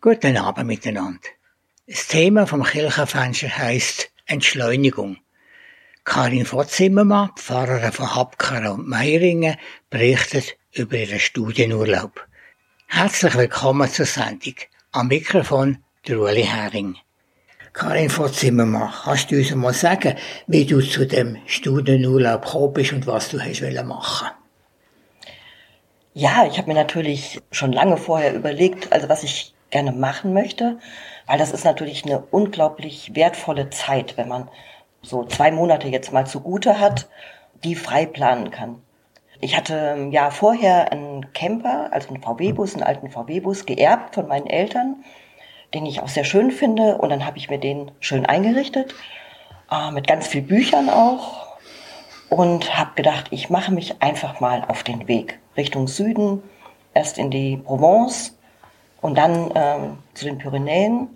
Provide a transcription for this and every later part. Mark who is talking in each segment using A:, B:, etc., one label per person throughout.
A: Guten Abend miteinander. Das Thema vom Kirchenfenster heisst Entschleunigung. Karin Votzimmermann, Pfarrerin von Habkara und Meiringen, berichtet über ihren Studienurlaub. Herzlich willkommen zur Sendung. Am Mikrofon der Ueli Hering. Karin Votzimmermann, kannst du uns mal sagen, wie du zu dem Studienurlaub gekommen bist und was du hast machen
B: Ja, ich habe mir natürlich schon lange vorher überlegt, also was ich gerne machen möchte, weil das ist natürlich eine unglaublich wertvolle Zeit, wenn man so zwei Monate jetzt mal zugute hat, die frei planen kann. Ich hatte Jahr vorher einen Camper, also einen VW-Bus, einen alten VW-Bus geerbt von meinen Eltern den ich auch sehr schön finde. Und dann habe ich mir den schön eingerichtet, äh, mit ganz viel Büchern auch. Und habe gedacht, ich mache mich einfach mal auf den Weg Richtung Süden, erst in die Provence und dann ähm, zu den Pyrenäen.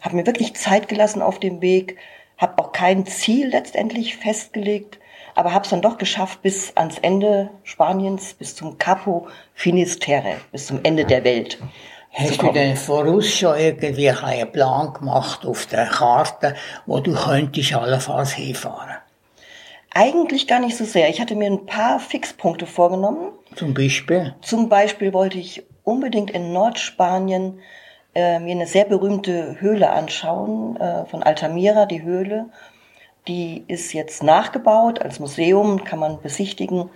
B: Habe mir wirklich Zeit gelassen auf dem Weg, habe auch kein Ziel letztendlich festgelegt, aber habe es dann doch geschafft bis ans Ende Spaniens, bis zum Capo Finisterre, bis zum Ende der Welt.
A: Hast du denn voraus schon irgendwie einen Plan gemacht auf der Karte, wo du könntest allenfalls hinfahren?
B: Eigentlich gar nicht so sehr. Ich hatte mir ein paar Fixpunkte vorgenommen.
A: Zum Beispiel?
B: Zum Beispiel wollte ich unbedingt in Nordspanien äh, mir eine sehr berühmte Höhle anschauen, äh, von Altamira, die Höhle. Die ist jetzt nachgebaut als Museum, kann man besichtigen.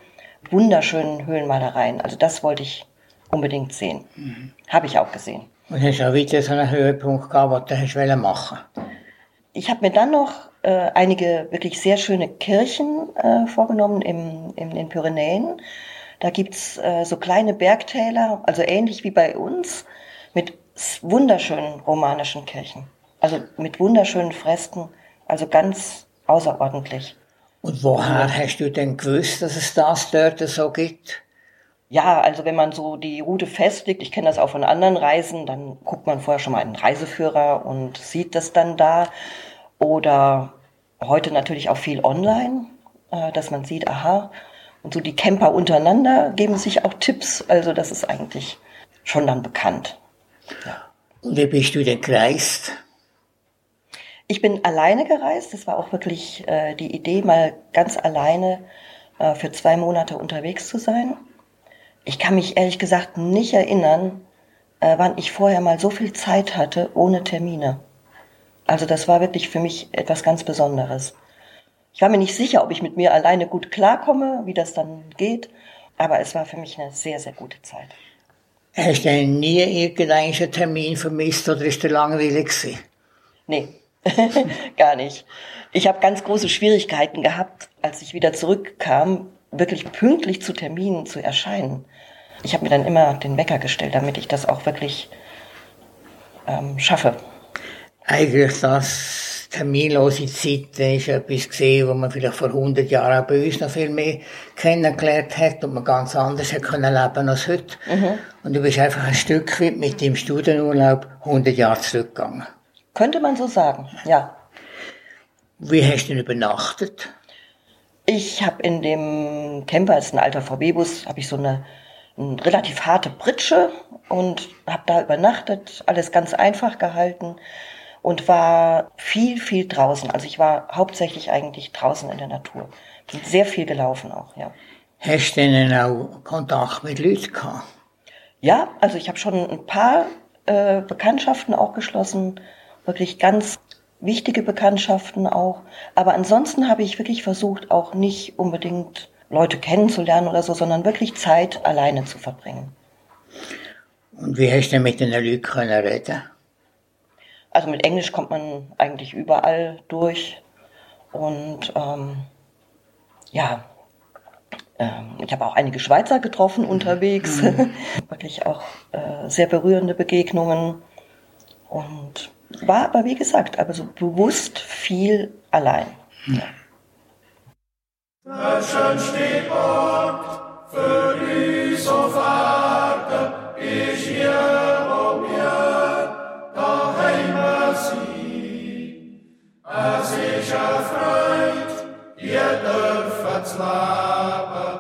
B: Wunderschönen Höhlenmalereien. Also das wollte ich unbedingt sehen. Mhm. Habe ich auch gesehen.
A: Und hast du auch wieder so einen Höhepunkt gehabt, den du machen
B: Ich habe mir dann noch äh, einige wirklich sehr schöne Kirchen äh, vorgenommen im, in den Pyrenäen. Da gibt's äh, so kleine Bergtäler, also ähnlich wie bei uns, mit wunderschönen romanischen Kirchen. Also mit wunderschönen Fresken, also ganz außerordentlich.
A: Und woher hast du denn gewusst, dass es das dort so gibt?
B: Ja, also wenn man so die Route festlegt, ich kenne das auch von anderen Reisen, dann guckt man vorher schon mal einen Reiseführer und sieht das dann da. Oder heute natürlich auch viel online, äh, dass man sieht, aha, und so die Camper untereinander geben sich auch Tipps. Also das ist eigentlich schon dann bekannt.
A: Ja. Und wie bist du denn gereist?
B: Ich bin alleine gereist. Das war auch wirklich äh, die Idee, mal ganz alleine äh, für zwei Monate unterwegs zu sein. Ich kann mich ehrlich gesagt nicht erinnern, äh, wann ich vorher mal so viel Zeit hatte ohne Termine. Also das war wirklich für mich etwas ganz Besonderes. Ich war mir nicht sicher, ob ich mit mir alleine gut klarkomme, wie das dann geht, aber es war für mich eine sehr, sehr gute Zeit.
A: Hast du nie irgendeinen Termin vermisst oder ist der langweilig gewesen?
B: Nee, gar nicht. Ich habe ganz große Schwierigkeiten gehabt, als ich wieder zurückkam, wirklich pünktlich zu Terminen zu erscheinen. Ich habe mir dann immer den Wecker gestellt, damit ich das auch wirklich ähm, schaffe.
A: Eigentlich das terminlose Zeiten ist etwas gesehen, wo man vielleicht vor 100 Jahren bei uns noch viel mehr kennengelernt hat und man ganz anders hat können leben als heute. Mhm. Und du bist einfach ein Stück weit mit dem Studienurlaub 100 Jahre zurückgegangen.
B: Könnte man so sagen, ja.
A: Wie hast du denn übernachtet?
B: Ich habe in dem Camper, ist ein alter VW-Bus, habe ich so eine, eine, relativ harte Pritsche und habe da übernachtet, alles ganz einfach gehalten und war viel, viel draußen. Also ich war hauptsächlich eigentlich draußen in der Natur. Bin sehr viel gelaufen auch, ja.
A: Hast du denn auch Kontakt mit Leuten gehabt?
B: Ja, also ich habe schon ein paar äh, Bekanntschaften auch geschlossen, wirklich ganz wichtige Bekanntschaften auch. Aber ansonsten habe ich wirklich versucht, auch nicht unbedingt Leute kennenzulernen oder so, sondern wirklich Zeit alleine zu verbringen.
A: Und wie hast du denn mit den Leuten reden?
B: Also mit Englisch kommt man eigentlich überall durch. Und ähm, ja, ähm, ich habe auch einige Schweizer getroffen unterwegs. Mhm. wirklich auch äh, sehr berührende Begegnungen. Und war aber, wie gesagt, aber so bewusst viel allein. Ja. Deutschland steht Ort für uns auf Eine Freude, ihr dürft leben,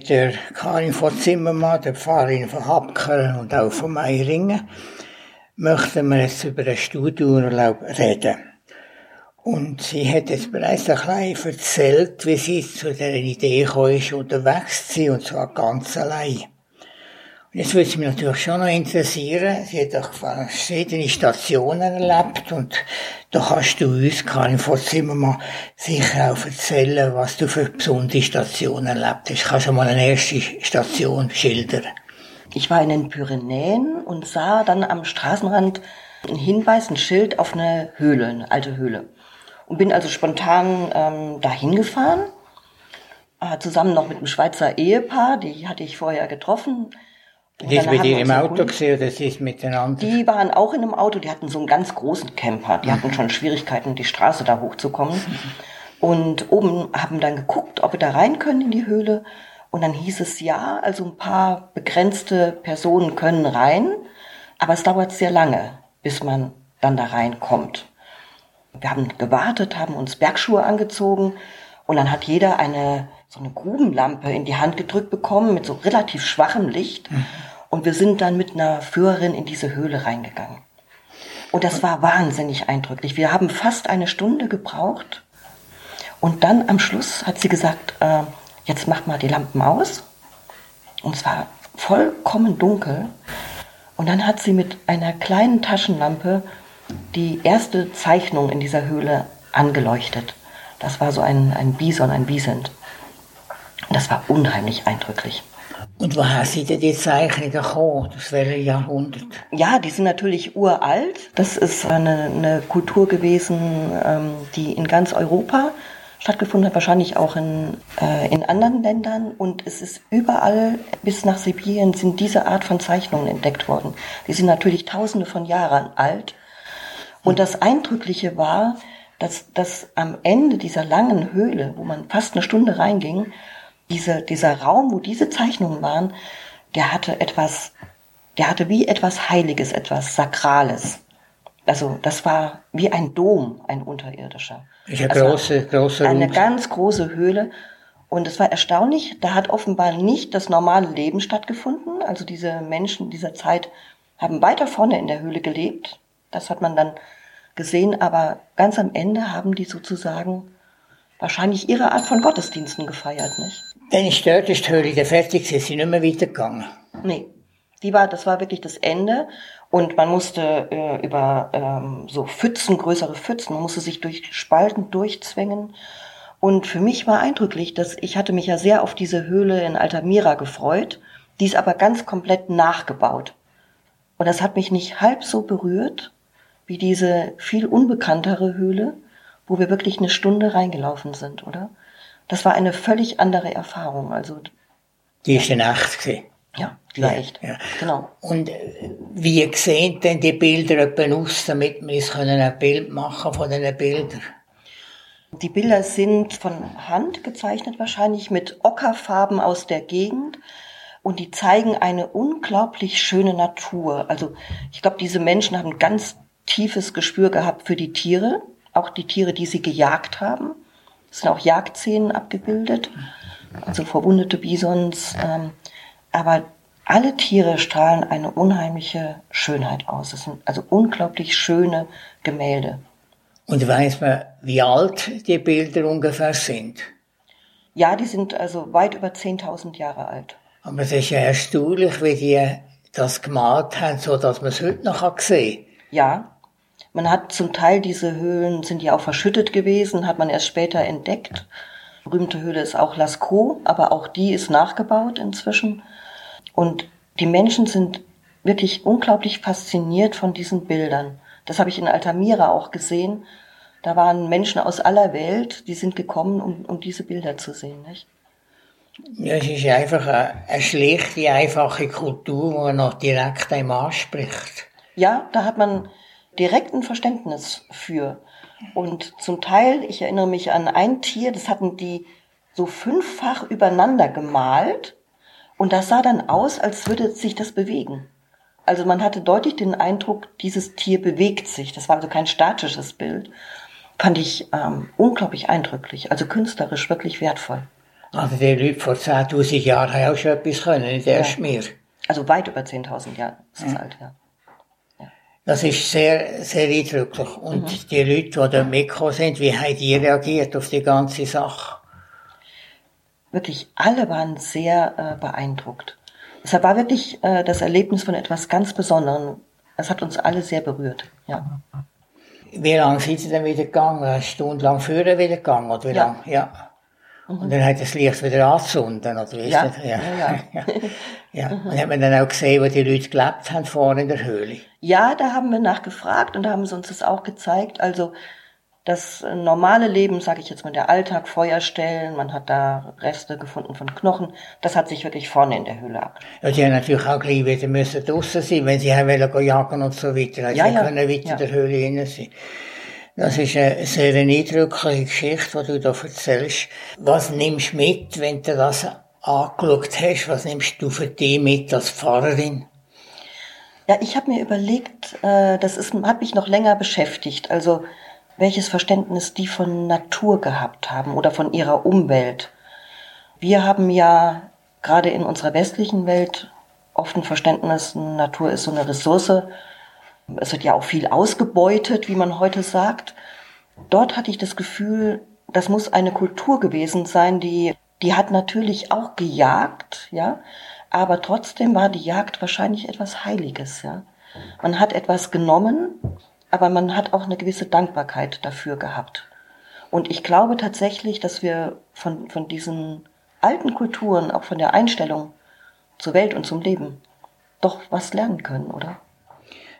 A: mit der Karin von Zimmermann, der Pfarrerin von Habkern und auch von Meiringen, möchten wir jetzt über den Studienurlaub reden. Und sie hat jetzt bereits ein bisschen erzählt, wie sie zu dieser Idee gekommen ist, unterwegs zu sein, und zwar ganz allein. Und jetzt würde es mich natürlich schon noch interessieren, sie hat auch verschiedene Stationen erlebt und da kannst du uns, Karin Vorzimmermann, sicher auch erzählen, was du für besondere Stationen erlebt hast. Kannst du mal eine erste Station schildern?
B: Ich war in den Pyrenäen und sah dann am Straßenrand einen Hinweis, ein Schild auf eine Höhle, eine alte Höhle. Und bin also spontan ähm, dahin gefahren, äh, zusammen noch mit einem Schweizer Ehepaar, die hatte ich vorher getroffen.
A: Die ist mit ihr im Auto gesehen oder sie ist miteinander?
B: Die waren auch in einem Auto, die hatten so einen ganz großen Camper. Die hatten schon Schwierigkeiten, die Straße da hochzukommen. Und oben haben dann geguckt, ob wir da rein können in die Höhle. Und dann hieß es ja, also ein paar begrenzte Personen können rein, aber es dauert sehr lange, bis man dann da reinkommt. Wir haben gewartet, haben uns Bergschuhe angezogen und dann hat jeder eine so eine Grubenlampe in die Hand gedrückt bekommen mit so relativ schwachem Licht. Mhm. Und wir sind dann mit einer Führerin in diese Höhle reingegangen. Und das war wahnsinnig eindrücklich. Wir haben fast eine Stunde gebraucht. Und dann am Schluss hat sie gesagt, äh, jetzt macht mal die Lampen aus. Und es war vollkommen dunkel. Und dann hat sie mit einer kleinen Taschenlampe die erste Zeichnung in dieser Höhle angeleuchtet. Das war so ein, ein Bison, ein Bisent. Das war unheimlich eindrücklich.
A: Und woher sind denn die Zeichen gekommen? Das wäre ein Jahrhundert.
B: Ja, die sind natürlich uralt. Das ist eine, eine Kultur gewesen, ähm, die in ganz Europa stattgefunden hat, wahrscheinlich auch in, äh, in anderen Ländern. Und es ist überall bis nach Sibirien sind diese Art von Zeichnungen entdeckt worden. Die sind natürlich tausende von Jahren alt. Und das Eindrückliche war, dass, dass am Ende dieser langen Höhle, wo man fast eine Stunde reinging, diese, dieser Raum, wo diese Zeichnungen waren, der hatte etwas, der hatte wie etwas Heiliges, etwas Sakrales. Also das war wie ein Dom, ein unterirdischer.
A: Ich eine also große, große
B: Eine Rund. ganz große Höhle. Und es war erstaunlich, da hat offenbar nicht das normale Leben stattgefunden. Also diese Menschen dieser Zeit haben weiter vorne in der Höhle gelebt. Das hat man dann gesehen, aber ganz am Ende haben die sozusagen wahrscheinlich ihre Art von Gottesdiensten gefeiert, nicht?
A: Dann ist dort ist die Höhle fertig, sie sind nicht mehr weitergegangen.
B: Nee. Die war, das war wirklich das Ende. Und man musste äh, über ähm, so Pfützen, größere Pfützen, man musste sich durch Spalten durchzwängen. Und für mich war eindrücklich, dass ich hatte mich ja sehr auf diese Höhle in Altamira gefreut. Die ist aber ganz komplett nachgebaut. Und das hat mich nicht halb so berührt wie diese viel unbekanntere Höhle, wo wir wirklich eine Stunde reingelaufen sind, oder? Das war eine völlig andere Erfahrung. Also
A: die ist in echt gewesen.
B: Ja, echt.
A: Ja. Genau. Und äh, wie sehen denn die Bilder etwa aus, damit wir ein Bild machen von diesen Bildern?
B: Die Bilder sind von Hand gezeichnet wahrscheinlich mit Ockerfarben aus der Gegend und die zeigen eine unglaublich schöne Natur. Also ich glaube, diese Menschen haben ein ganz tiefes Gespür gehabt für die Tiere, auch die Tiere, die sie gejagt haben. Es sind auch Jagdszenen abgebildet, also verwundete Bisons. Ähm, aber alle Tiere strahlen eine unheimliche Schönheit aus. Es sind also unglaublich schöne Gemälde.
A: Und weiß man, wie alt die Bilder ungefähr sind?
B: Ja, die sind also weit über 10.000 Jahre alt.
A: Aber es ist ja erstaunlich, wie die das gemalt haben, so dass man es heute noch sehen kann.
B: Ja, man hat zum Teil diese Höhlen, sind ja auch verschüttet gewesen, hat man erst später entdeckt. Berühmte Höhle ist auch Lascaux, aber auch die ist nachgebaut inzwischen. Und die Menschen sind wirklich unglaublich fasziniert von diesen Bildern. Das habe ich in Altamira auch gesehen. Da waren Menschen aus aller Welt, die sind gekommen, um, um diese Bilder zu sehen. Nicht?
A: Ja, es ist einfach eine, eine schlichte, einfache Kultur, die man noch direkt einem anspricht.
B: Ja, da hat man direkten Verständnis für. Und zum Teil, ich erinnere mich an ein Tier, das hatten die so fünffach übereinander gemalt und das sah dann aus, als würde sich das bewegen. Also man hatte deutlich den Eindruck, dieses Tier bewegt sich. Das war also kein statisches Bild. Fand ich ähm, unglaublich eindrücklich, also künstlerisch wirklich wertvoll.
A: Also die Leute vor 10.000 Jahren haben auch schon etwas können, nicht erst
B: Ja.
A: wir.
B: Also weit über 10.000 Jahre ist es alt, ja.
A: Das ist sehr, sehr eindrücklich. Und
B: Mhm.
A: die Leute, die dort mitgekommen sind, wie haben die reagiert auf die ganze Sache?
B: Wirklich alle waren sehr äh, beeindruckt. Es war wirklich äh, das Erlebnis von etwas ganz Besonderem. Es hat uns alle sehr berührt, ja.
A: Wie lange sind sie dann wieder gegangen? Eine Stunde lang früher wieder gegangen, oder wie
B: Ja.
A: lange? Ja. Und dann hat das Licht wieder angezündet, oder wie ist
B: Ja.
A: das?
B: Ja, ja.
A: ja. ja. Und hat man dann auch gesehen, wo die Leute gelebt haben, vorne in der Höhle?
B: Ja, da haben wir nachgefragt und da haben sie uns das auch gezeigt. Also das normale Leben, sage ich jetzt mal, der Alltag, Feuerstellen, man hat da Reste gefunden von Knochen, das hat sich wirklich vorne in der Höhle ab.
A: Ja, die haben natürlich auch gleich wieder müssen draussen sein, wenn sie haben wollen jagen und so weiter. Also
B: Ja,
A: sie
B: ja.
A: können weiter in der Höhle hinein sein. Das ist eine sehr eindrückliche Geschichte, die du da erzählst. Was nimmst du mit, wenn du das angeschaut hast? Was nimmst du für dich mit als Pfarrerin?
B: Ja, ich habe mir überlegt, äh, das ist, hat mich noch länger beschäftigt, also welches Verständnis die von Natur gehabt haben oder von ihrer Umwelt. Wir haben ja gerade in unserer westlichen Welt oft ein Verständnis, Natur ist so eine Ressource. Es wird ja auch viel ausgebeutet, wie man heute sagt. Dort hatte ich das Gefühl, das muss eine Kultur gewesen sein, die, die hat natürlich auch gejagt, ja, aber trotzdem war die Jagd wahrscheinlich etwas Heiliges, ja. Man hat etwas genommen, aber man hat auch eine gewisse Dankbarkeit dafür gehabt. Und ich glaube tatsächlich, dass wir von, von diesen alten Kulturen, auch von der Einstellung zur Welt und zum Leben, doch was lernen können, oder?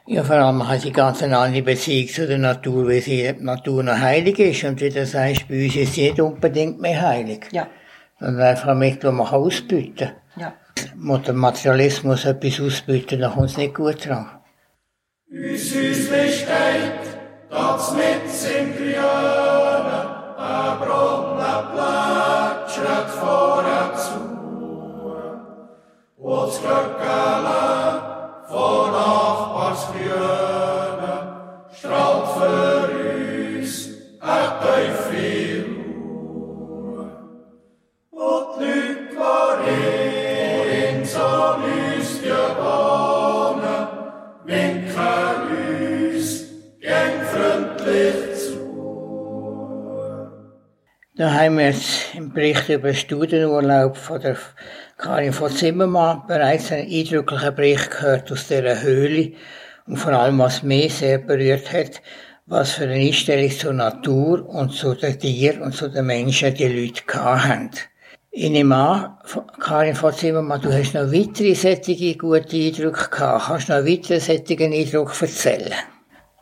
A: Ja, vor allem hat sie ganz eine andere Beziehung zu der Natur, weil sie die Natur noch heilig ist. Und wie du sagst, bei uns ist sie nicht unbedingt mehr heilig.
B: Ja,
A: Sondern einfach mit, was man kann ausbieten
B: ja.
A: kann. der Materialismus etwas ausbieten, dann kommt es nicht gut dran.
C: Uns Häusli steht, das mit im Grünen, ein Brunnen plätschert vorne zu. Und das Glöckele von Nachbarsgrünen
A: Da haben wir jetzt im Bericht über den Studienurlaub von der Karin von Zimmermann bereits einen eindrücklichen Bericht gehört aus dieser Höhle und vor allem, was mich sehr berührt hat, was für eine Einstellung zur Natur und zu den Tieren und zu den Menschen die Leute haben. Ich nehme an, Karin von Zimmermann, du hast noch weitere solche gute Eindrücke gehabt. Kannst du noch weitere solche Eindrücke erzählen?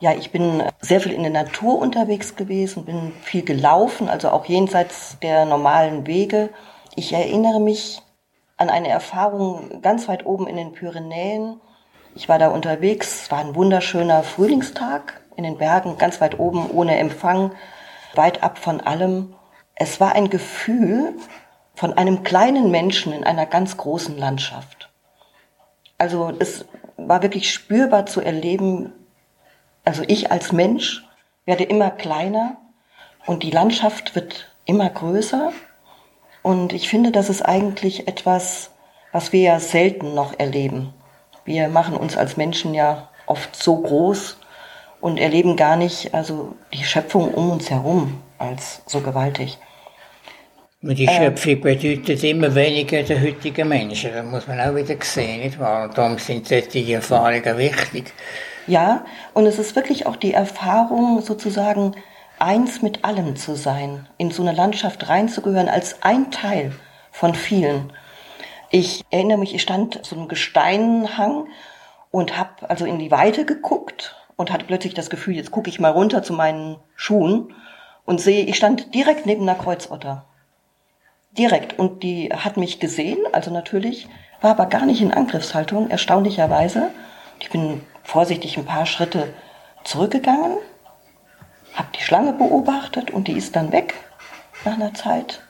B: Ja, ich bin sehr viel in der Natur unterwegs gewesen, bin viel gelaufen, also auch jenseits der normalen Wege. Ich erinnere mich an eine Erfahrung ganz weit oben in den Pyrenäen. Ich war da unterwegs, es war ein wunderschöner Frühlingstag in den Bergen, ganz weit oben, ohne Empfang, weit ab von allem. Es war ein Gefühl von einem kleinen Menschen in einer ganz großen Landschaft. Also es war wirklich spürbar zu erleben, also ich als Mensch werde immer kleiner und die Landschaft wird immer größer. Und ich finde, das ist eigentlich etwas, was wir ja selten noch erleben. Wir machen uns als Menschen ja oft so groß und erleben gar nicht also die Schöpfung um uns herum als so gewaltig.
A: Und die Schöpfung bedeutet immer weniger der heutigen Menschen. Das muss man auch wieder sehen, nicht wahr? Und darum sind solche Erfahrungen wichtig.
B: Ja, und es ist wirklich auch die Erfahrung, sozusagen eins mit allem zu sein, in so eine Landschaft reinzugehören, als ein Teil von vielen. Ich erinnere mich, ich stand zu einem Gesteinhang und habe also in die Weite geguckt und hatte plötzlich das Gefühl, jetzt gucke ich mal runter zu meinen Schuhen und sehe, ich stand direkt neben einer Kreuzotter. Direkt. Und die hat mich gesehen, also natürlich, war aber gar nicht in Angriffshaltung, erstaunlicherweise. Ich bin vorsichtig ein paar Schritte zurückgegangen, habe die Schlange beobachtet und die ist dann weg nach einer Zeit.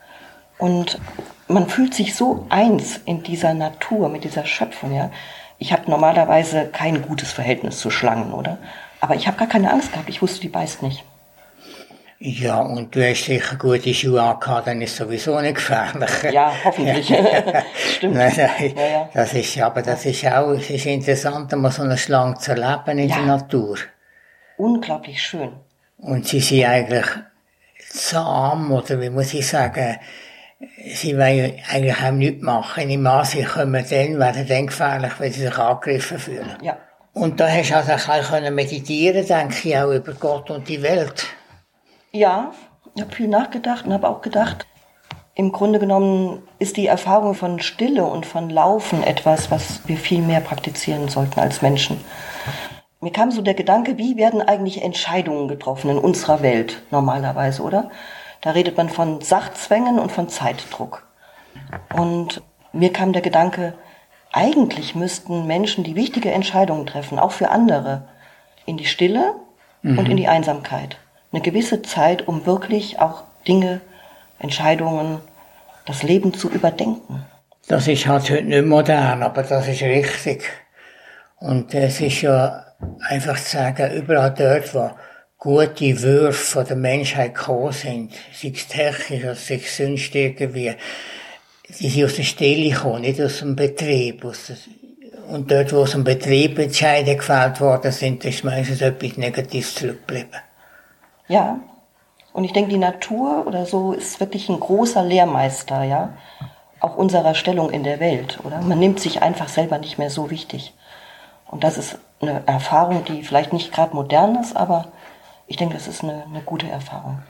B: Und man fühlt sich so eins in dieser Natur, mit dieser Schöpfung. Ja. Ich habe normalerweise kein gutes Verhältnis zu Schlangen, oder? Aber ich habe gar keine Angst gehabt. Ich wusste, die beißt nicht.
A: Ja, und du hast sicher gute Schuhe angehabt, dann ist sowieso nicht gefährlich.
B: Ja, hoffentlich. Stimmt.
A: Nein, nein,
B: Ja, ja.
A: Das ist, aber das ist auch, es ist interessant, mal so eine Schlange zu erleben in
B: Ja.
A: der Natur.
B: Unglaublich schön.
A: Und sie sind eigentlich zahm, oder wie muss ich sagen, sie wollen eigentlich auch nichts machen. Im Mann, sie kommen dann, werden dann gefährlich, wenn sie sich angegriffen fühlen.
B: Ja.
A: Und da hast du also auch können meditieren, denke ich, auch über Gott und die Welt.
B: Ja, ich habe viel nachgedacht und habe auch gedacht, im Grunde genommen ist die Erfahrung von Stille und von Laufen etwas, was wir viel mehr praktizieren sollten als Menschen. Mir kam so der Gedanke, wie werden eigentlich Entscheidungen getroffen in unserer Welt normalerweise, oder? Da redet man von Sachzwängen und von Zeitdruck. Und mir kam der Gedanke, eigentlich müssten Menschen, die wichtige Entscheidungen treffen, auch für andere, in die Stille und in die Einsamkeit. Eine gewisse Zeit, um wirklich auch Dinge, Entscheidungen, das Leben zu überdenken.
A: Das ist halt heute nicht modern, aber das ist richtig. Und es ist ja einfach zu sagen, überall dort, wo gute Würfe der Menschheit gekommen sind, sei es technisch oder sei es sonst irgendwie, die sind aus der Stille gekommen, nicht aus dem Betrieb. Aus der, und dort, wo aus dem Betrieb Entscheidungen gefällt worden sind, ist meistens etwas Negatives zurückgeblieben.
B: Ja. Und ich denke, die Natur oder so ist wirklich ein großer Lehrmeister, ja. Auch unserer Stellung in der Welt, oder? Man nimmt sich einfach selber nicht mehr so wichtig. Und das ist eine Erfahrung, die vielleicht nicht gerade modern ist, aber ich denke, das ist eine, eine gute Erfahrung.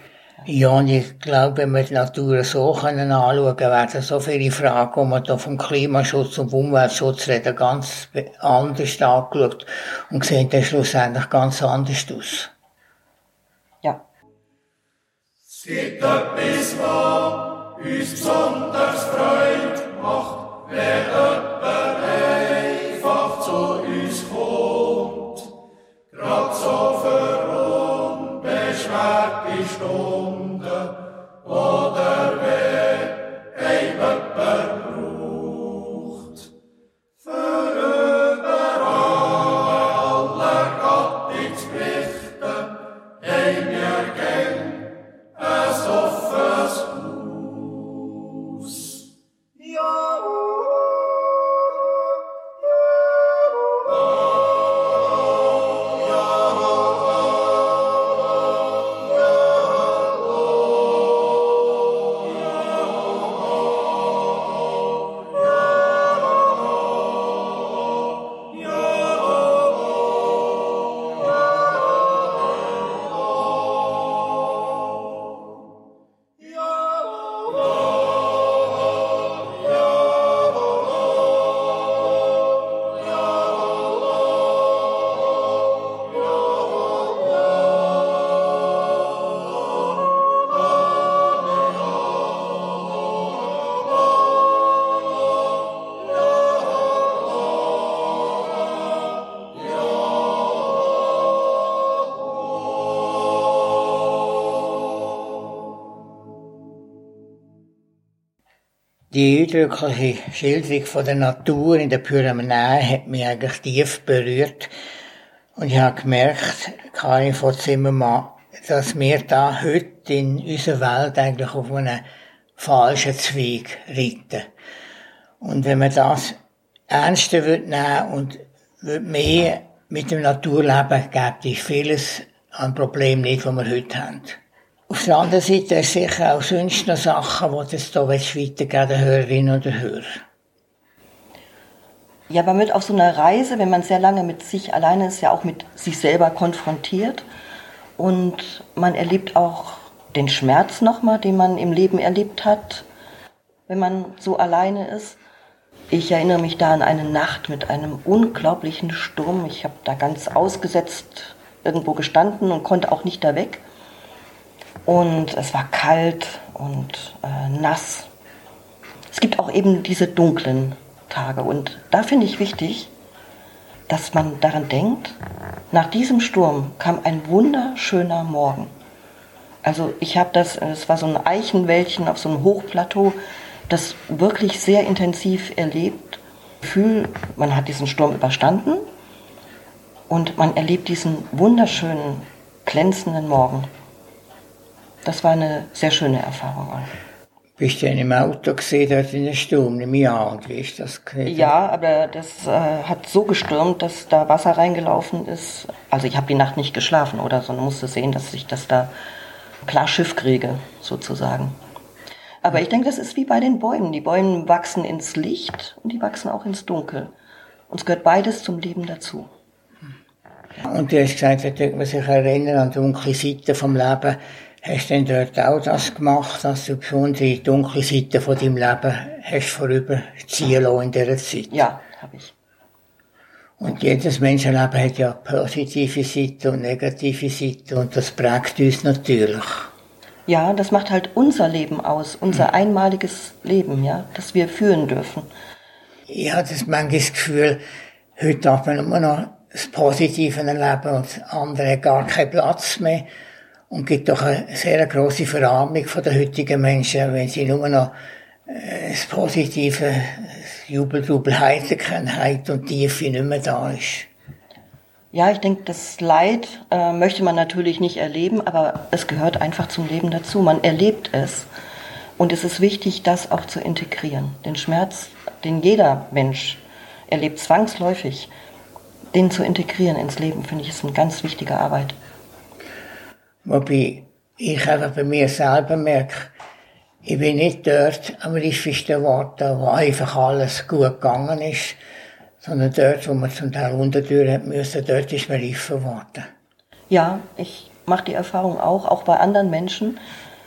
A: Ja, und ich glaube, wenn wir die Natur so können anschauen, werden so viele Fragen, wo man da vom Klimaschutz und Umweltschutz reden, ganz anders angeschaut und sehen dann schlussendlich ganz anders aus.
B: Ja.
C: Es gibt etwas, was uns besonders Freude macht, wenn jemand Grad so für unbeschwerte Stunden oder
A: Die eindrückliche Schilderung von der Natur in der Pyrenäen hat mich eigentlich tief berührt. Und ich habe gemerkt, Karin von Zimmermann, dass wir da heute in unserer Welt eigentlich auf einen falschen Zweig reiten. Und wenn man das ernster wird nehmen und wird mehr mit dem Naturleben, gibt es vieles an Problemen nicht, die wir heute haben. Auf der anderen Seite ist sicher auch sonst noch Sachen, die das hier weitergeben den Hörerinnen und den Hörern.
B: Ja, man wird auf so einer Reise, wenn man sehr lange mit sich alleine ist, ja auch mit sich selber konfrontiert. Und man erlebt auch den Schmerz nochmal, den man im Leben erlebt hat, wenn man so alleine ist. Ich erinnere mich da an eine Nacht mit einem unglaublichen Sturm. Ich habe da ganz ausgesetzt irgendwo gestanden und konnte auch nicht da weg. Und es war kalt und äh, nass. Es gibt auch eben diese dunklen Tage. Und da finde ich wichtig, dass man daran denkt, nach diesem Sturm kam ein wunderschöner Morgen. Also ich habe das, es war so ein Eichenwäldchen auf so einem Hochplateau, das wirklich sehr intensiv erlebt. Gefühl, man hat diesen Sturm überstanden und man erlebt diesen wunderschönen, glänzenden Morgen. Das war eine sehr schöne Erfahrung.
A: Bist du denn im Auto gesehen, dort in der Sturm, im Jahr? Und wie ist das gewesen?
B: Ja, aber das äh, hat so gestürmt, dass da Wasser reingelaufen ist. Also ich habe die Nacht nicht geschlafen oder so, sondern musste sehen, dass ich das da klar Schiff kriege, sozusagen. Aber ich denke, das ist wie bei den Bäumen. Die Bäume wachsen ins Licht und die wachsen auch ins Dunkel. Und es gehört beides zum Leben dazu.
A: Und du hast gesagt, da man sich erinnern an dunkle Seiten vom Leben. Hast du denn dort auch das gemacht, dass du besondere dunkle Seiten von deinem Leben hast vorüberziehen lassen in dieser Zeit?
B: Ja, habe ich.
A: Und jedes Menschenleben hat ja positive Seiten und negative Seiten und das prägt uns natürlich.
B: Ja, das macht halt unser Leben aus, unser einmaliges Leben, ja, das wir führen dürfen.
A: Ich habe das manchmal das Gefühl, heute darf man immer noch das Positive erleben und das andere hat gar keinen Platz mehr. Und gibt doch eine sehr große Verarmung den heutigen Menschen, wenn sie nur noch äh, das Positive, das Jubel, Jubel, Heiterkeit und Tiefe nicht mehr da ist.
B: Ja, ich denke, das Leid äh, möchte man natürlich nicht erleben, aber es gehört einfach zum Leben dazu. Man erlebt es. Und es ist wichtig, das auch zu integrieren. Den Schmerz, den jeder Mensch erlebt, zwangsläufig, den zu integrieren ins Leben, finde ich, ist eine ganz wichtige Arbeit.
A: Wobei ich einfach bei mir selber merke, ich bin nicht dort am reifesten Worten, wo einfach alles gut gegangen ist, sondern dort, wo man zum Teil untertüren hat müssen, dort ist man reifer geworden.
B: Ja, ich mache die Erfahrung auch, auch bei anderen Menschen.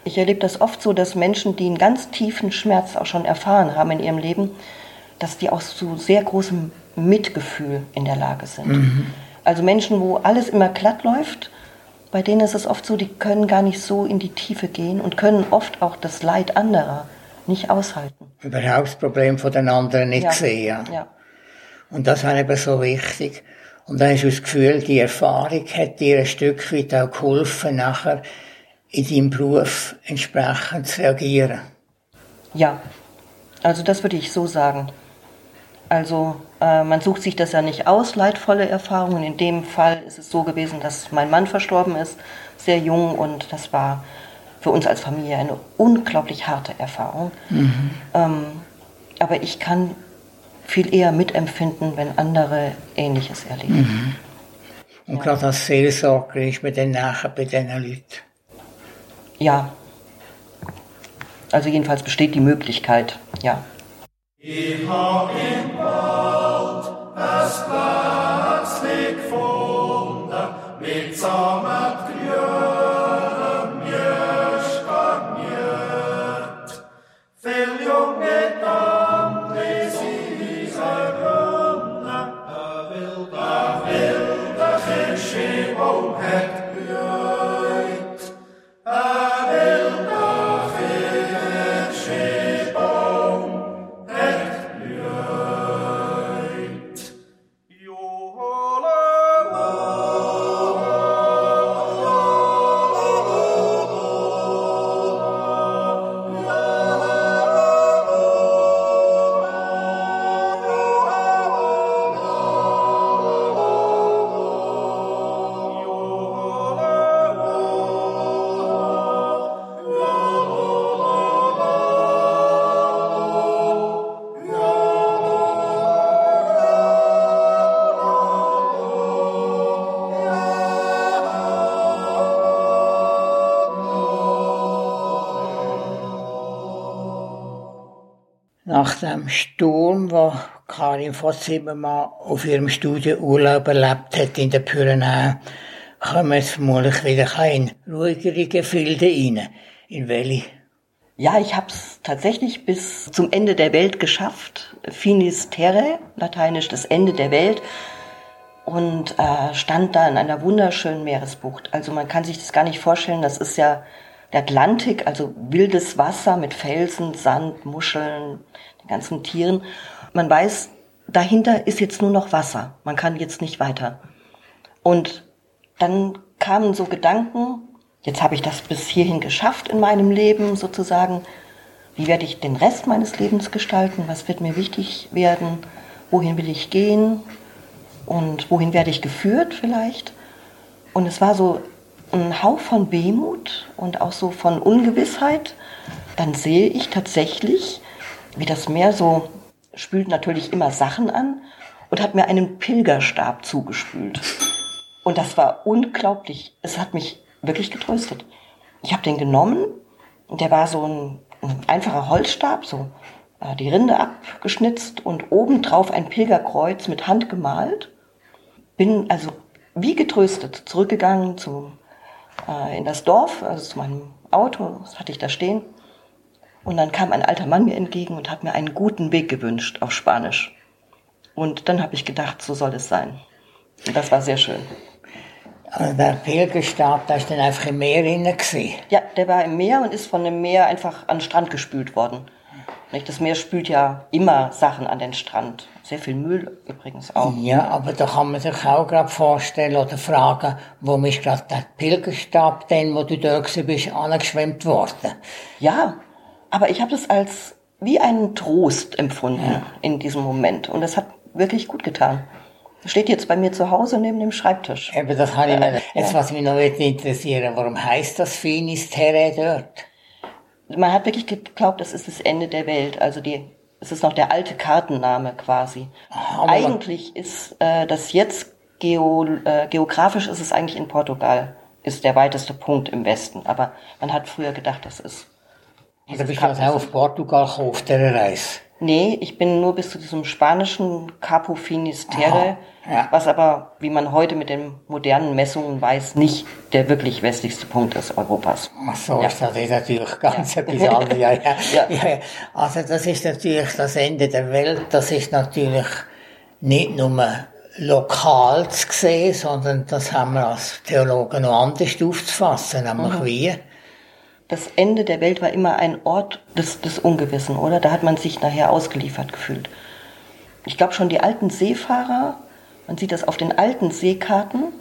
B: Ich erlebe das oft so, dass Menschen, die einen ganz tiefen Schmerz auch schon erfahren haben in ihrem Leben, dass die auch zu sehr großem Mitgefühl in der Lage sind. Mhm. Also Menschen, wo alles immer glatt läuft, bei denen ist es oft so, die können gar nicht so in die Tiefe gehen und können oft auch das Leid anderer nicht aushalten.
A: Überhaupt das Problem von den anderen nicht
B: Ja.
A: sehen. Ja. Und das war eben so wichtig. Und dann du das Gefühl, die Erfahrung hat dir ein Stück weit auch geholfen, nachher in deinem Beruf entsprechend zu reagieren.
B: Ja, also das würde ich so sagen. Also man sucht sich das ja nicht aus, leidvolle Erfahrungen. In dem Fall ist es so gewesen, dass mein Mann verstorben ist, sehr jung und das war für uns als Familie eine unglaublich harte Erfahrung. Ähm, aber ich kann viel eher mitempfinden, wenn andere Ähnliches erleben.
A: Und gerade als Seelsorger ist man dann nachher bei diesen Leuten.
B: Ja. Also jedenfalls besteht die Möglichkeit, ja.
C: Ich hab im Wald ein Plätzchen gefunden, mitsamen grünem
A: Nach dem Sturm, wo Karin Votzimmermann auf ihrem Studienurlaub erlebt hat in den Pyrenäen, kommen jetzt vermutlich wieder in ruhigere Gefilde rein. In welche?
B: Ja, ich habe es tatsächlich bis zum Ende der Welt geschafft. Finis Terre, lateinisch das Ende der Welt. Und äh, stand da in einer wunderschönen Meeresbucht. Also man kann sich das gar nicht vorstellen. Das ist ja der Atlantik, also wildes Wasser mit Felsen, Sand, Muscheln, den ganzen Tieren. Man weiß, dahinter ist jetzt nur noch Wasser. Man kann jetzt nicht weiter. Und dann kamen so Gedanken, jetzt habe ich das bis hierhin geschafft in meinem Leben sozusagen. Wie werde ich den Rest meines Lebens gestalten? Was wird mir wichtig werden? Wohin will ich gehen? Und wohin werde ich geführt vielleicht? Und es war so einen Hauch von Wehmut und auch so von Ungewissheit. Dann sehe ich tatsächlich, wie das Meer so spült natürlich immer Sachen an und hat mir einen Pilgerstab zugespült. Und das war unglaublich. Es hat mich wirklich getröstet. Ich habe den genommen und der war so ein, ein einfacher Holzstab, so äh, die Rinde abgeschnitzt und obendrauf ein Pilgerkreuz mit Hand gemalt. Bin also wie getröstet zurückgegangen zum, äh, in das Dorf, also zu meinem Auto, das hatte ich da stehen. Und dann kam ein alter Mann mir entgegen und hat mir einen guten Weg gewünscht auf Spanisch. Und dann habe ich gedacht, so soll es sein. Und das war sehr schön.
A: Also der Pilgerstab, da ist dann einfach im Meer drin gewesen.
B: Ja, der war im Meer und ist von dem Meer einfach an den Strand gespült worden. Das Meer spült ja immer Sachen an den Strand. Sehr viel Müll übrigens auch.
A: Ja, aber da kann man sich auch gerade vorstellen oder fragen, warum ist gerade der Pilgerstab, den, wo du da bist, angeschwemmt worden?
B: Ja, aber ich habe das als wie einen Trost empfunden
A: Ja.
B: in diesem Moment. Und das hat wirklich gut getan. Steht jetzt bei mir zu Hause neben dem Schreibtisch.
A: Eben, das habe ich mir, jetzt was mich noch interessieren, warum heißt das Finisterre dort?
B: Man hat wirklich geglaubt, das ist das Ende der Welt. Also die, es ist noch der alte Kartenname quasi.
A: man-
B: eigentlich ist äh, das jetzt geo, äh, geografisch ist es eigentlich in Portugal, ist der weiteste Punkt im Westen. Aber man hat früher gedacht, das ist.
A: Oder bist du also auch auf Portugal gekommen, auf dieser Reise?
B: Nee, ich bin nur bis zu diesem spanischen Capo Finisterre,
A: Aha, ja.
B: was aber, wie man heute mit den modernen Messungen weiß, nicht der wirklich westlichste Punkt ist Europas.
A: Ach so,
B: Ja.
A: ist das ist natürlich ganz etwas anderes. Ja, ja.
B: Ja.
A: Ja. Ja, Also das ist natürlich das Ende der Welt. Das ist natürlich nicht nur lokal zu sehen, sondern das haben wir als Theologen noch anders aufzufassen, nämlich
B: Mhm.
A: wie.
B: Das Ende der Welt war immer ein Ort des, des Ungewissen, oder? Da hat man sich nachher ausgeliefert gefühlt. Ich glaube schon die alten Seefahrer, man sieht das auf den alten Seekarten,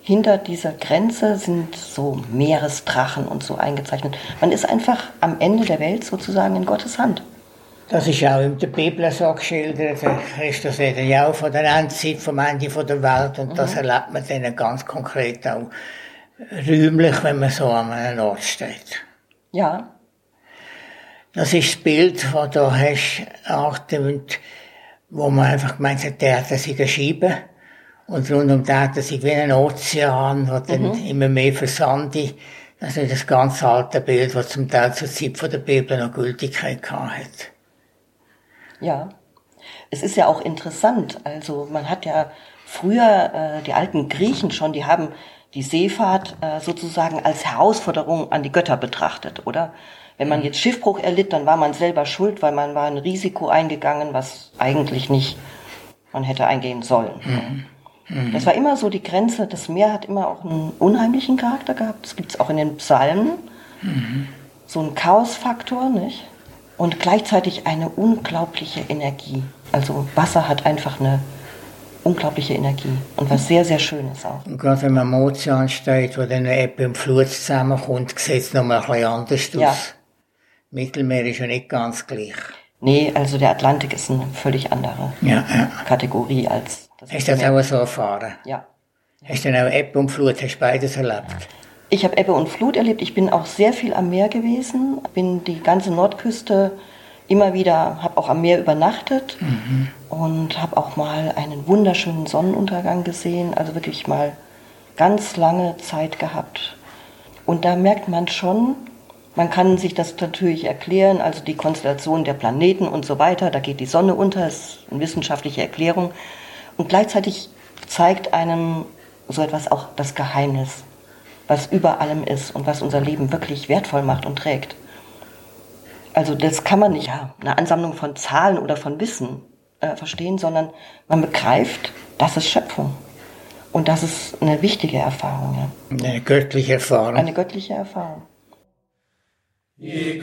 B: hinter dieser Grenze sind so Meeresdrachen und so eingezeichnet. Man ist einfach am Ende der Welt sozusagen in Gottes Hand.
A: Das ist auch in der Bibel so geschildert. Der Christus redet ja auch von der Endzeit, vom Ende der Welt. Und das erlebt man dann ganz konkret auch räumlich, wenn man so an einem Ort steht.
B: Ja,
A: Das ist das Bild, das du hast, angetönt, wo man einfach gemeint hat, der hat sich Scheibe. Und rund um den hat sich wie ein Ozean, der dann immer mehr versandet. Das ist das ganz alte Bild, das zum Teil zur Zeit von der Bibel noch Gültigkeit gehabt hat.
B: Ja, es ist ja auch interessant. Also man hat ja früher äh, die alten Griechen schon, die haben die Seefahrt äh, sozusagen als Herausforderung an die Götter betrachtet, oder? Wenn man jetzt Schiffbruch erlitt, dann war man selber schuld, weil man war ein Risiko eingegangen, was eigentlich nicht man hätte eingehen sollen. Das war immer so die Grenze. Das Meer hat immer auch einen unheimlichen Charakter gehabt. Das gibt es auch in den Psalmen. So ein Chaosfaktor, nicht? Und gleichzeitig eine unglaubliche Energie. Also Wasser hat einfach eine unglaubliche Energie und was sehr, sehr Schönes auch.
A: Und gerade wenn man am Ozean steht, wo dann Ebbe und Flut zusammenkommt, sieht es nochmal ein bisschen anders aus.
B: Ja.
A: Mittelmeer ist ja nicht ganz gleich.
B: Nee, also der Atlantik ist eine völlig andere
A: Ja, ja.
B: Kategorie als das
A: Hast du das auch so erfahren?
B: Ja.
A: Hast du dann auch Ebbe und Flut, hast du beides erlebt?
B: Ich habe Ebbe und Flut erlebt. Ich bin auch sehr viel am Meer gewesen, bin die ganze Nordküste immer wieder, habe auch am Meer übernachtet und habe auch mal einen wunderschönen Sonnenuntergang gesehen. Also wirklich mal ganz lange Zeit gehabt. Und da merkt man schon, man kann sich das natürlich erklären, also die Konstellation der Planeten und so weiter, da geht die Sonne unter, ist eine wissenschaftliche Erklärung. Und gleichzeitig zeigt einem so etwas auch das Geheimnis, was über allem ist und was unser Leben wirklich wertvoll macht und trägt. Also das kann man nicht ja, eine Ansammlung von Zahlen oder von Wissen äh, verstehen, sondern man begreift, das ist Schöpfung. Und das ist eine wichtige Erfahrung, ja.
A: Eine göttliche Erfahrung.
B: eine göttliche Erfahrung.
C: I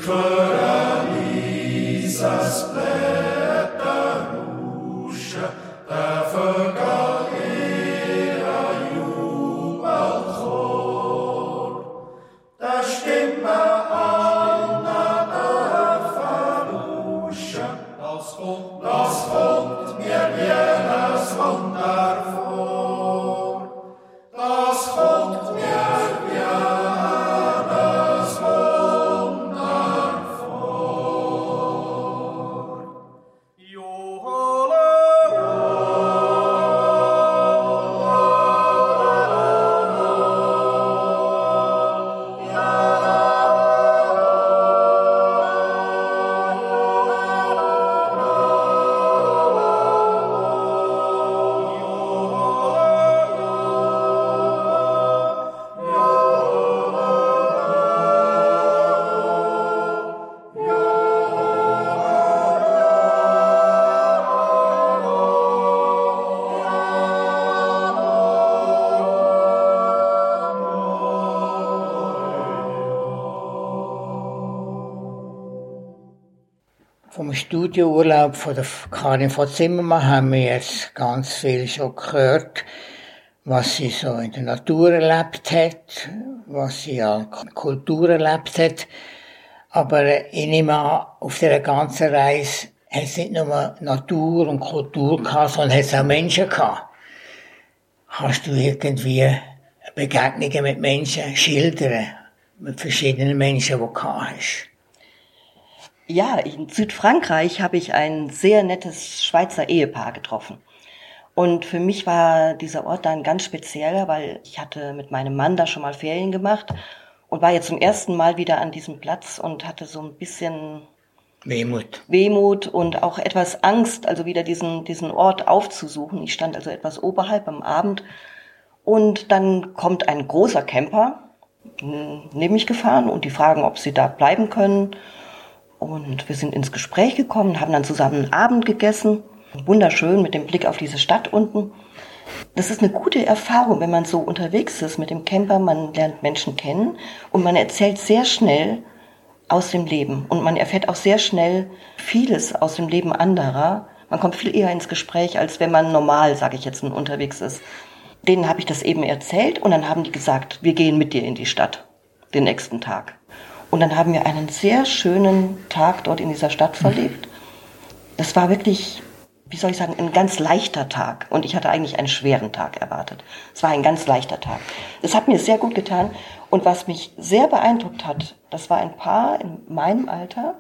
A: Studiourlaub von der Karin von Zimmermann haben wir jetzt ganz viel schon gehört, was sie so in der Natur erlebt hat, was sie an Kultur erlebt hat. Aber ich nehme an, auf dieser ganzen Reise hat es nicht nur Natur und Kultur gehabt, sondern es auch Menschen gehabt. Kannst du irgendwie Begegnungen mit Menschen schildern? Mit verschiedenen Menschen, die du gehabt hast?
B: Ja, in Südfrankreich habe ich ein sehr nettes Schweizer Ehepaar getroffen. Und für mich war dieser Ort dann ganz spezieller, weil ich hatte mit meinem Mann da schon mal Ferien gemacht und war jetzt zum ersten Mal wieder an diesem Platz und hatte so ein bisschen
A: Wehmut.
B: Wehmut und auch etwas Angst, also wieder diesen, diesen Ort aufzusuchen. Ich stand also etwas oberhalb am Abend und dann kommt ein großer Camper neben mich gefahren und die fragen, ob sie da bleiben können. Und wir sind ins Gespräch gekommen, haben dann zusammen einen Abend gegessen. Wunderschön mit dem Blick auf diese Stadt unten. Das ist eine gute Erfahrung, wenn man so unterwegs ist mit dem Camper. Man lernt Menschen kennen und man erzählt sehr schnell aus dem Leben. Und man erfährt auch sehr schnell vieles aus dem Leben anderer. Man kommt viel eher ins Gespräch, als wenn man normal, sage ich jetzt, unterwegs ist. Denen habe ich das eben erzählt und dann haben die gesagt, wir gehen mit dir in die Stadt den nächsten Tag. Und dann haben wir einen sehr schönen Tag dort in dieser Stadt verlebt. Das war wirklich, wie soll ich sagen, ein ganz leichter Tag. Und ich hatte eigentlich einen schweren Tag erwartet. Es war ein ganz leichter Tag. Es hat mir sehr gut getan. Und was mich sehr beeindruckt hat, das war ein Paar in meinem Alter.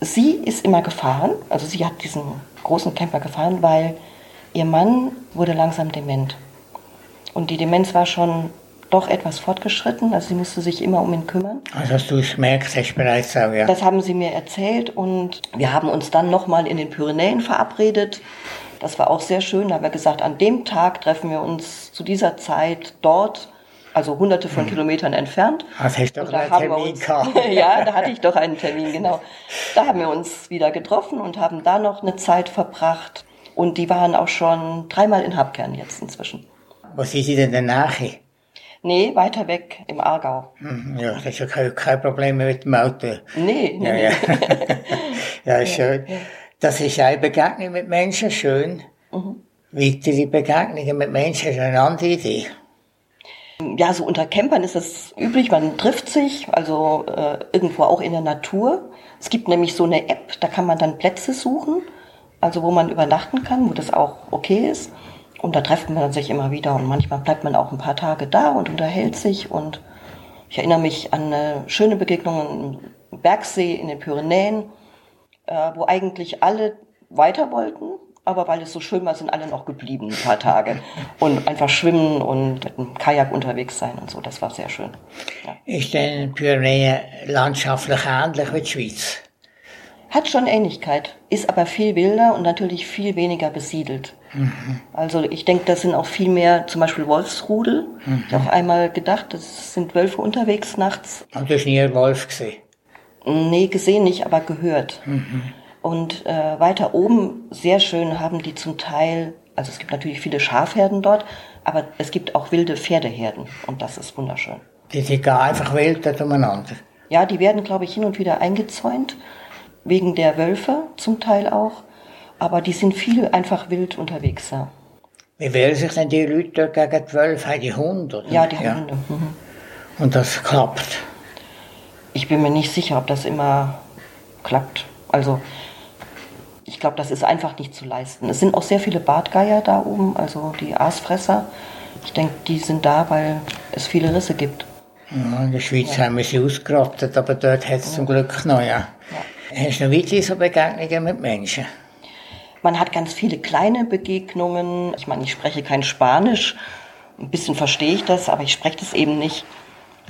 B: Sie ist immer gefahren, also sie hat diesen großen Camper gefahren, weil ihr Mann wurde langsam dement. Und die Demenz war schon doch etwas fortgeschritten, also sie musste sich immer um ihn kümmern.
A: Also du gemerkt, hast bereits auch, ja.
B: Das haben sie mir erzählt und wir haben uns dann nochmal in den Pyrenäen verabredet. Das war auch sehr schön. Da haben wir gesagt, an dem Tag treffen wir uns zu dieser Zeit dort, also hunderte von hm. Kilometern entfernt.
A: Hast du doch einen Termin
B: uns, ja, da hatte ich doch einen Termin, genau. Da haben wir uns wieder getroffen und haben da noch eine Zeit verbracht. Und die waren auch schon dreimal in Habkern jetzt inzwischen.
A: Was ist in der Nähe?
B: Nee, weiter weg im Aargau.
A: Mhm, ja, das ist ja kein, kein Problem mit dem Auto.
B: Nee,
A: nee. Ja, ja. ja schön. Das ist eine Begegnung mit Menschen, schön. Mhm. Weitere Begegnungen mit Menschen ist eine andere Idee.
B: Ja, so unter Campern ist das üblich, man trifft sich, also äh, irgendwo auch in der Natur. Es gibt nämlich so eine App, da kann man dann Plätze suchen, also wo man übernachten kann, wo das auch okay ist. Und da trifft man sich immer wieder und manchmal bleibt man auch ein paar Tage da und unterhält sich. Und ich erinnere mich an eine schöne Begegnung im Bergsee in den Pyrenäen, äh, wo eigentlich alle weiter wollten, aber weil es so schön war, sind alle noch geblieben ein paar Tage und einfach schwimmen und mit dem Kajak unterwegs sein und so. Das war sehr schön.
A: Ja. Ist denn Pyrenäen landschaftlich ähnlich wie die Schweiz?
B: Hat schon Ähnlichkeit, ist aber viel wilder und natürlich viel weniger besiedelt. Mhm. Also ich denke, das sind auch viel mehr, zum Beispiel Wolfsrudel. Mhm. Ich habe auch einmal gedacht, das sind Wölfe unterwegs nachts.
A: Du hast nie einen Wolf gesehen?
B: Nee, gesehen nicht, aber gehört. Mhm. Und äh, weiter oben, sehr schön, haben die zum Teil, also es gibt natürlich viele Schafherden dort, aber es gibt auch wilde Pferdeherden und das ist wunderschön.
A: Die sind gar einfach wild umeinander?
B: Ja, die werden, glaube ich, hin und wieder eingezäunt wegen der Wölfe zum Teil auch, aber die sind viel einfach wild unterwegs. Ja.
A: Wie wehren sich denn die Leute gegen die Wölfe? Die Hunde?
B: Ja, die ja. Hunde. Mhm.
A: Und das klappt?
B: Ich bin mir nicht sicher, ob das immer klappt. Also ich glaube, das ist einfach nicht zu leisten. Es sind auch sehr viele Bartgeier da oben, also die Aasfresser. Ich denke, die sind da, weil es viele Risse gibt.
A: Ja, in der Schweiz ja. haben wir sie ausgerottet, aber dort hat es ja. zum Glück noch, ja. Hast du noch weitere so Begegnungen mit Menschen?
B: Man hat ganz viele kleine Begegnungen. Ich meine, ich spreche kein Spanisch. Ein bisschen verstehe ich das, aber ich spreche das eben nicht.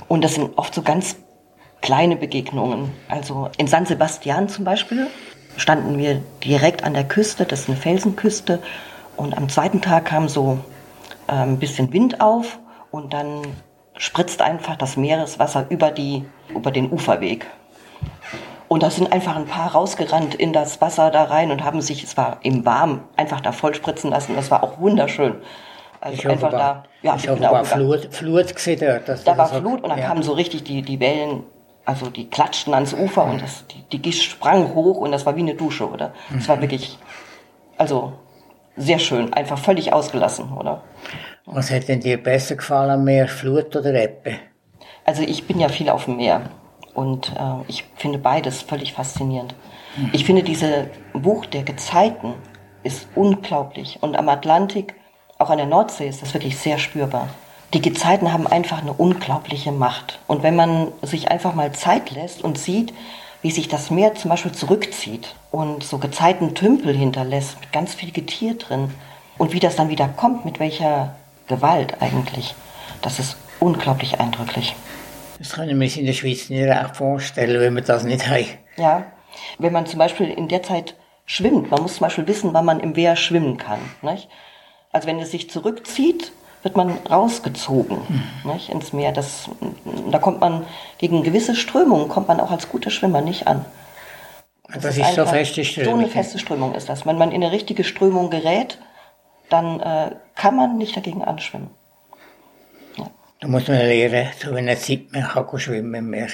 B: Und das sind oft so ganz kleine Begegnungen. Also in San Sebastian zum Beispiel standen wir direkt an der Küste, das ist eine Felsenküste. Und am zweiten Tag kam so äh, ein bisschen Wind auf und dann spritzt einfach das Meereswasser über, die, über den Uferweg. Und da sind einfach ein paar rausgerannt in das Wasser da rein und haben sich, es war eben warm, einfach da vollspritzen lassen. Das war auch wunderschön.
A: Also ich einfach da, ja, ich habe
B: genau,
A: Flut, Flut gesehen dort.
B: da war so, Flut und dann ja. kamen so richtig die, die Wellen, Also die klatschten ans Ufer und das, die, die Gischt sprang hoch und das war wie eine Dusche, oder? Es war wirklich, also sehr schön, einfach völlig ausgelassen, oder?
A: Was hat denn dir besser gefallen, mehr Flut oder Ebbe?
B: Also ich bin ja viel auf dem Meer und äh, ich finde beides völlig faszinierend. Ich finde diese Buch der Gezeiten ist unglaublich und am Atlantik, auch an der Nordsee ist das wirklich sehr spürbar. Die Gezeiten haben einfach eine unglaubliche Macht und wenn man sich einfach mal Zeit lässt und sieht, wie sich das Meer zum Beispiel zurückzieht und so Gezeitentümpel hinterlässt mit ganz viel Getier drin und wie das dann wieder kommt, mit welcher Gewalt eigentlich, das ist unglaublich eindrücklich.
A: Das kann ich mir in der Schweiz nicht recht vorstellen, wenn wir das nicht haben.
B: Ja, wenn man zum Beispiel in der Zeit schwimmt, man muss zum Beispiel wissen, wann man im Wehr schwimmen kann. Nicht? Also wenn es sich zurückzieht, wird man rausgezogen
A: Mhm.
B: nicht, ins Meer. Das, da kommt man gegen gewisse Strömungen kommt man auch als guter Schwimmer nicht an.
A: Das, ist so
B: einfach-
A: feste
B: So eine
A: Strömung.
B: feste Strömung ist das. Wenn man in eine richtige Strömung gerät, dann äh, kann man nicht dagegen anschwimmen.
A: Da muss man lernen, zu einer Zeit man kann schwimmen im Meer.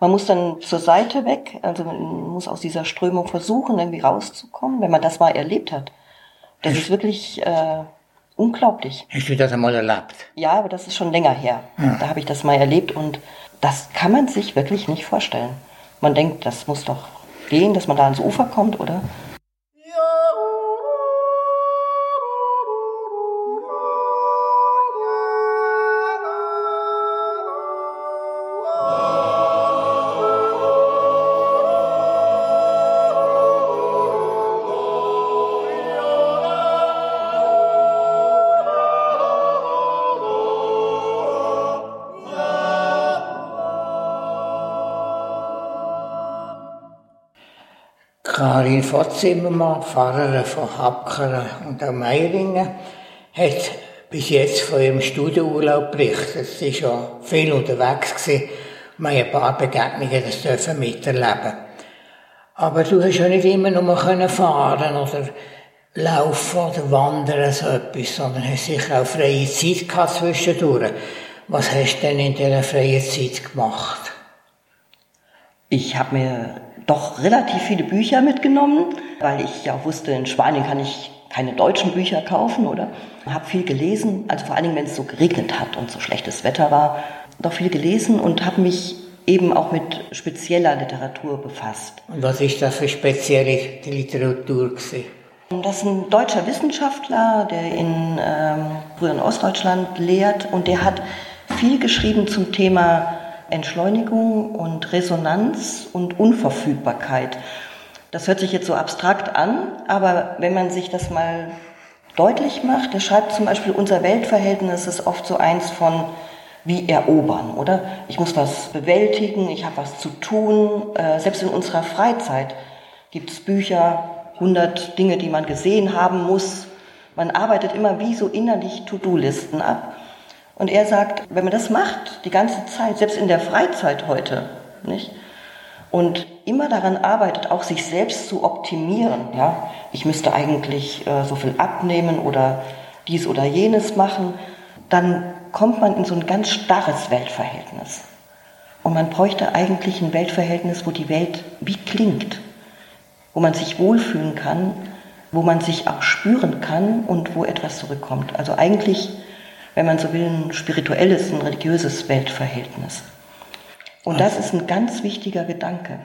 B: Man muss dann zur Seite weg, also man muss aus dieser Strömung versuchen, irgendwie rauszukommen, wenn man das mal erlebt hat. Das ist wirklich äh, unglaublich.
A: Hast du das einmal erlebt?
B: Ja, aber das ist schon länger her. Da habe ich das mal erlebt und das kann man sich wirklich nicht vorstellen. Man denkt, das muss doch gehen, dass man da ans Ufer kommt, oder?
A: Karin Votzimmermann, Pfarrerin von Habkeren und auch Meiringen, hat bis jetzt von ihrem Studienurlaub berichtet. Sie war schon viel unterwegs gewesen. Wir haben ein paar Begegnungen das dürfen miterleben. Aber du hast ja nicht immer nur können fahren oder laufen oder wandern, so etwas, sondern hast sicher auch freie Zeit gehabt zwischendurch. Was hast du denn in dieser freien Zeit gemacht?
B: Ich habe mir doch relativ viele Bücher mitgenommen, weil ich ja auch wusste, in Spanien kann ich keine deutschen Bücher kaufen, oder? Habe viel gelesen, also vor allen Dingen, wenn es so geregnet hat und so schlechtes Wetter war, doch viel gelesen und habe mich eben auch mit spezieller Literatur befasst.
A: Und was ist das für spezielle Literatur gewesen?
B: Das ist ein deutscher Wissenschaftler, der in ähm, früheren Ostdeutschland lehrt und der hat viel geschrieben zum Thema Entschleunigung und Resonanz und Unverfügbarkeit. Das hört sich jetzt so abstrakt an, aber wenn man sich das mal deutlich macht, der schreibt zum Beispiel, unser Weltverhältnis ist oft so eins von wie erobern, oder? Ich muss was bewältigen, ich habe was zu tun. Äh, selbst in unserer Freizeit gibt es Bücher, 100 Dinge, die man gesehen haben muss. Man arbeitet immer wie so innerlich To-Do-Listen ab. Und er sagt, wenn man das macht, die ganze Zeit, selbst in der Freizeit heute, nicht? Und immer daran arbeitet, auch sich selbst zu optimieren, ja? Ich müsste eigentlich äh, so viel abnehmen oder dies oder jenes machen, dann kommt man in so ein ganz starres Weltverhältnis. Und man bräuchte eigentlich ein Weltverhältnis, wo die Welt wie klingt, wo man sich wohlfühlen kann, wo man sich auch spüren kann und wo etwas zurückkommt. Also eigentlich, wenn man so will, ein spirituelles, ein religiöses Weltverhältnis. Und das ist ein ganz wichtiger Gedanke.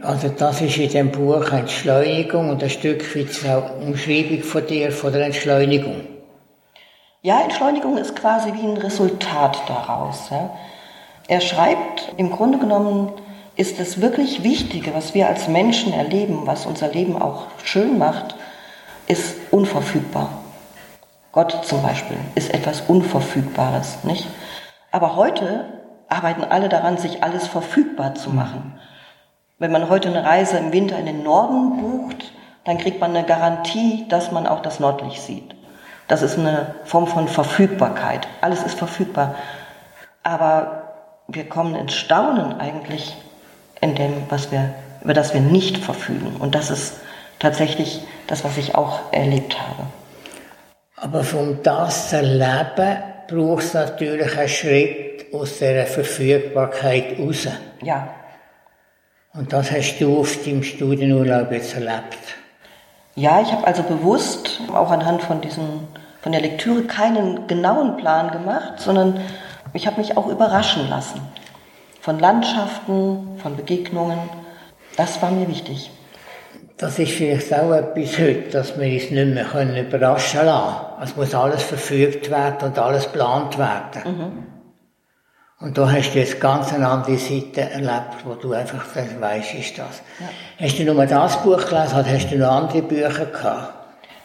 A: Also das ist in dem Buch Entschleunigung und ein Stück weit auch Umschreibung von dir, von der Entschleunigung.
B: Ja, Entschleunigung ist quasi wie ein Resultat daraus. Ja. Er schreibt, im Grunde genommen ist das wirklich Wichtige, was wir als Menschen erleben, was unser Leben auch schön macht, ist unverfügbar. Gott zum Beispiel ist etwas Unverfügbares, nicht? Aber heute arbeiten alle daran, sich alles verfügbar zu machen. Wenn man heute eine Reise im Winter in den Norden bucht, dann kriegt man eine Garantie, dass man auch das Nordlicht sieht. Das ist eine Form von Verfügbarkeit. Alles ist verfügbar. Aber wir kommen ins Staunen eigentlich in dem, was wir, über das wir nicht verfügen. Und das ist tatsächlich das, was ich auch erlebt habe.
A: Aber um das zu erleben, braucht es natürlich einen Schritt aus der Verfügbarkeit raus.
B: Ja,
A: Und das hast du auf deinem Studienurlaub jetzt erlebt.
B: Ja, ich habe also bewusst auch anhand von diesen von der Lektüre keinen genauen Plan gemacht, sondern ich habe mich auch überraschen lassen von Landschaften, von Begegnungen. Das war mir wichtig.
A: Das ist vielleicht auch etwas heute, dass wir uns nicht mehr können überraschen lassen können. Es muss alles verfügt werden und alles geplant werden. Und da hast du jetzt ganz eine andere Seite erlebt, wo du einfach dann weisst, ist das. Hast du nur das Buch gelesen oder hast du noch andere Bücher gehabt?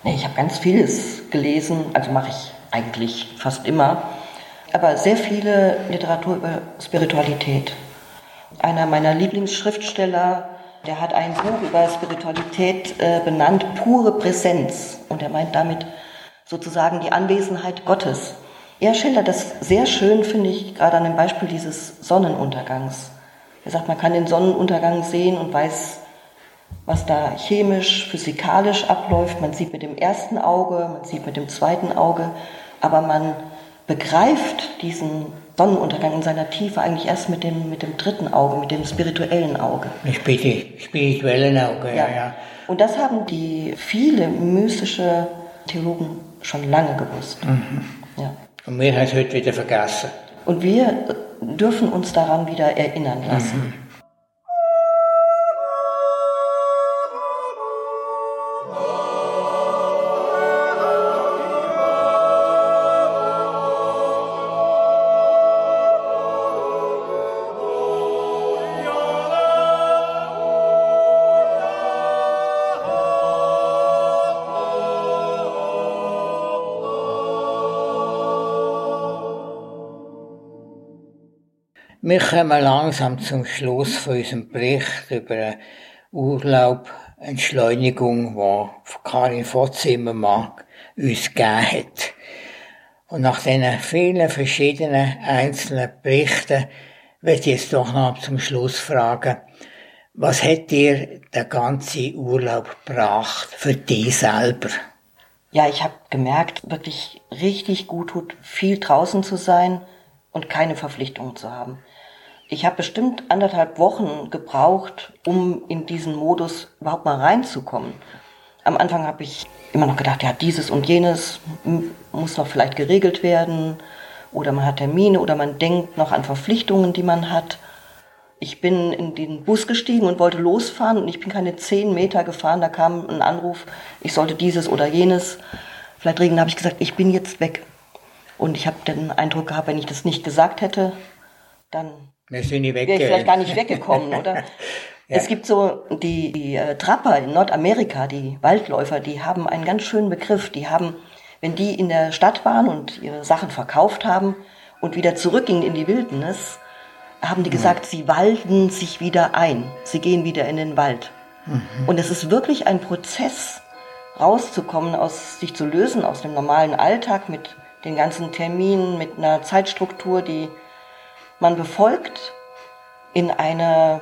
B: Nee, ich habe ganz vieles gelesen, also mache ich eigentlich fast immer, aber sehr viele Literatur über Spiritualität. Einer meiner Lieblingsschriftsteller, der hat ein Buch über Spiritualität äh, benannt, pure Präsenz. Und er meint damit sozusagen die Anwesenheit Gottes. Er schildert das sehr schön, finde ich, gerade an dem Beispiel dieses Sonnenuntergangs. Er sagt, man kann den Sonnenuntergang sehen und weiß, was da chemisch, physikalisch abläuft. Man sieht mit dem ersten Auge, man sieht mit dem zweiten Auge, aber man begreift diesen Sonnenuntergang in seiner Tiefe eigentlich erst mit dem, mit dem dritten Auge, mit dem spirituellen Auge.
A: Spirituellen Augen, ja, ja.
B: Und das haben die viele mystische Theologen schon lange gewusst. Ja.
A: Und wir haben es heute wieder vergessen.
B: Und wir dürfen uns daran wieder erinnern lassen.
A: Wir kommen langsam zum Schluss von unserem Bericht über Urlaub, Entschleunigung, die Karin Votzimmermann uns gegeben hat. Und nach diesen vielen verschiedenen einzelnen Berichten werde ich jetzt doch noch zum Schluss fragen, was hat dir der ganze Urlaub gebracht für dich selber?
B: Ja, ich habe gemerkt, wirklich richtig gut tut, viel draußen zu sein und keine Verpflichtungen zu haben. Ich habe bestimmt anderthalb Wochen gebraucht, um in diesen Modus überhaupt mal reinzukommen. Am Anfang habe ich immer noch gedacht, ja, dieses und jenes muss noch vielleicht geregelt werden oder man hat Termine oder man denkt noch an Verpflichtungen, die man hat. Ich bin in den Bus gestiegen und wollte losfahren und ich bin keine zehn Meter gefahren. Da kam ein Anruf, ich sollte dieses oder jenes vielleicht regeln. Da habe ich gesagt, ich bin jetzt weg. Und ich habe den Eindruck gehabt, wenn ich das nicht gesagt hätte, dann wäre ich vielleicht gar nicht weggekommen, oder? Es gibt so die, die äh, Trapper in Nordamerika, die Waldläufer, die haben einen ganz schönen Begriff. Die haben, wenn die in der Stadt waren und ihre Sachen verkauft haben und wieder zurückgingen in die Wildnis, haben die gesagt, sie walden sich wieder ein. Sie gehen wieder in den Wald. Und es ist wirklich ein Prozess, rauszukommen, aus, sich zu lösen aus dem normalen Alltag mit den ganzen Terminen, mit einer Zeitstruktur, die man befolgt, in, eine,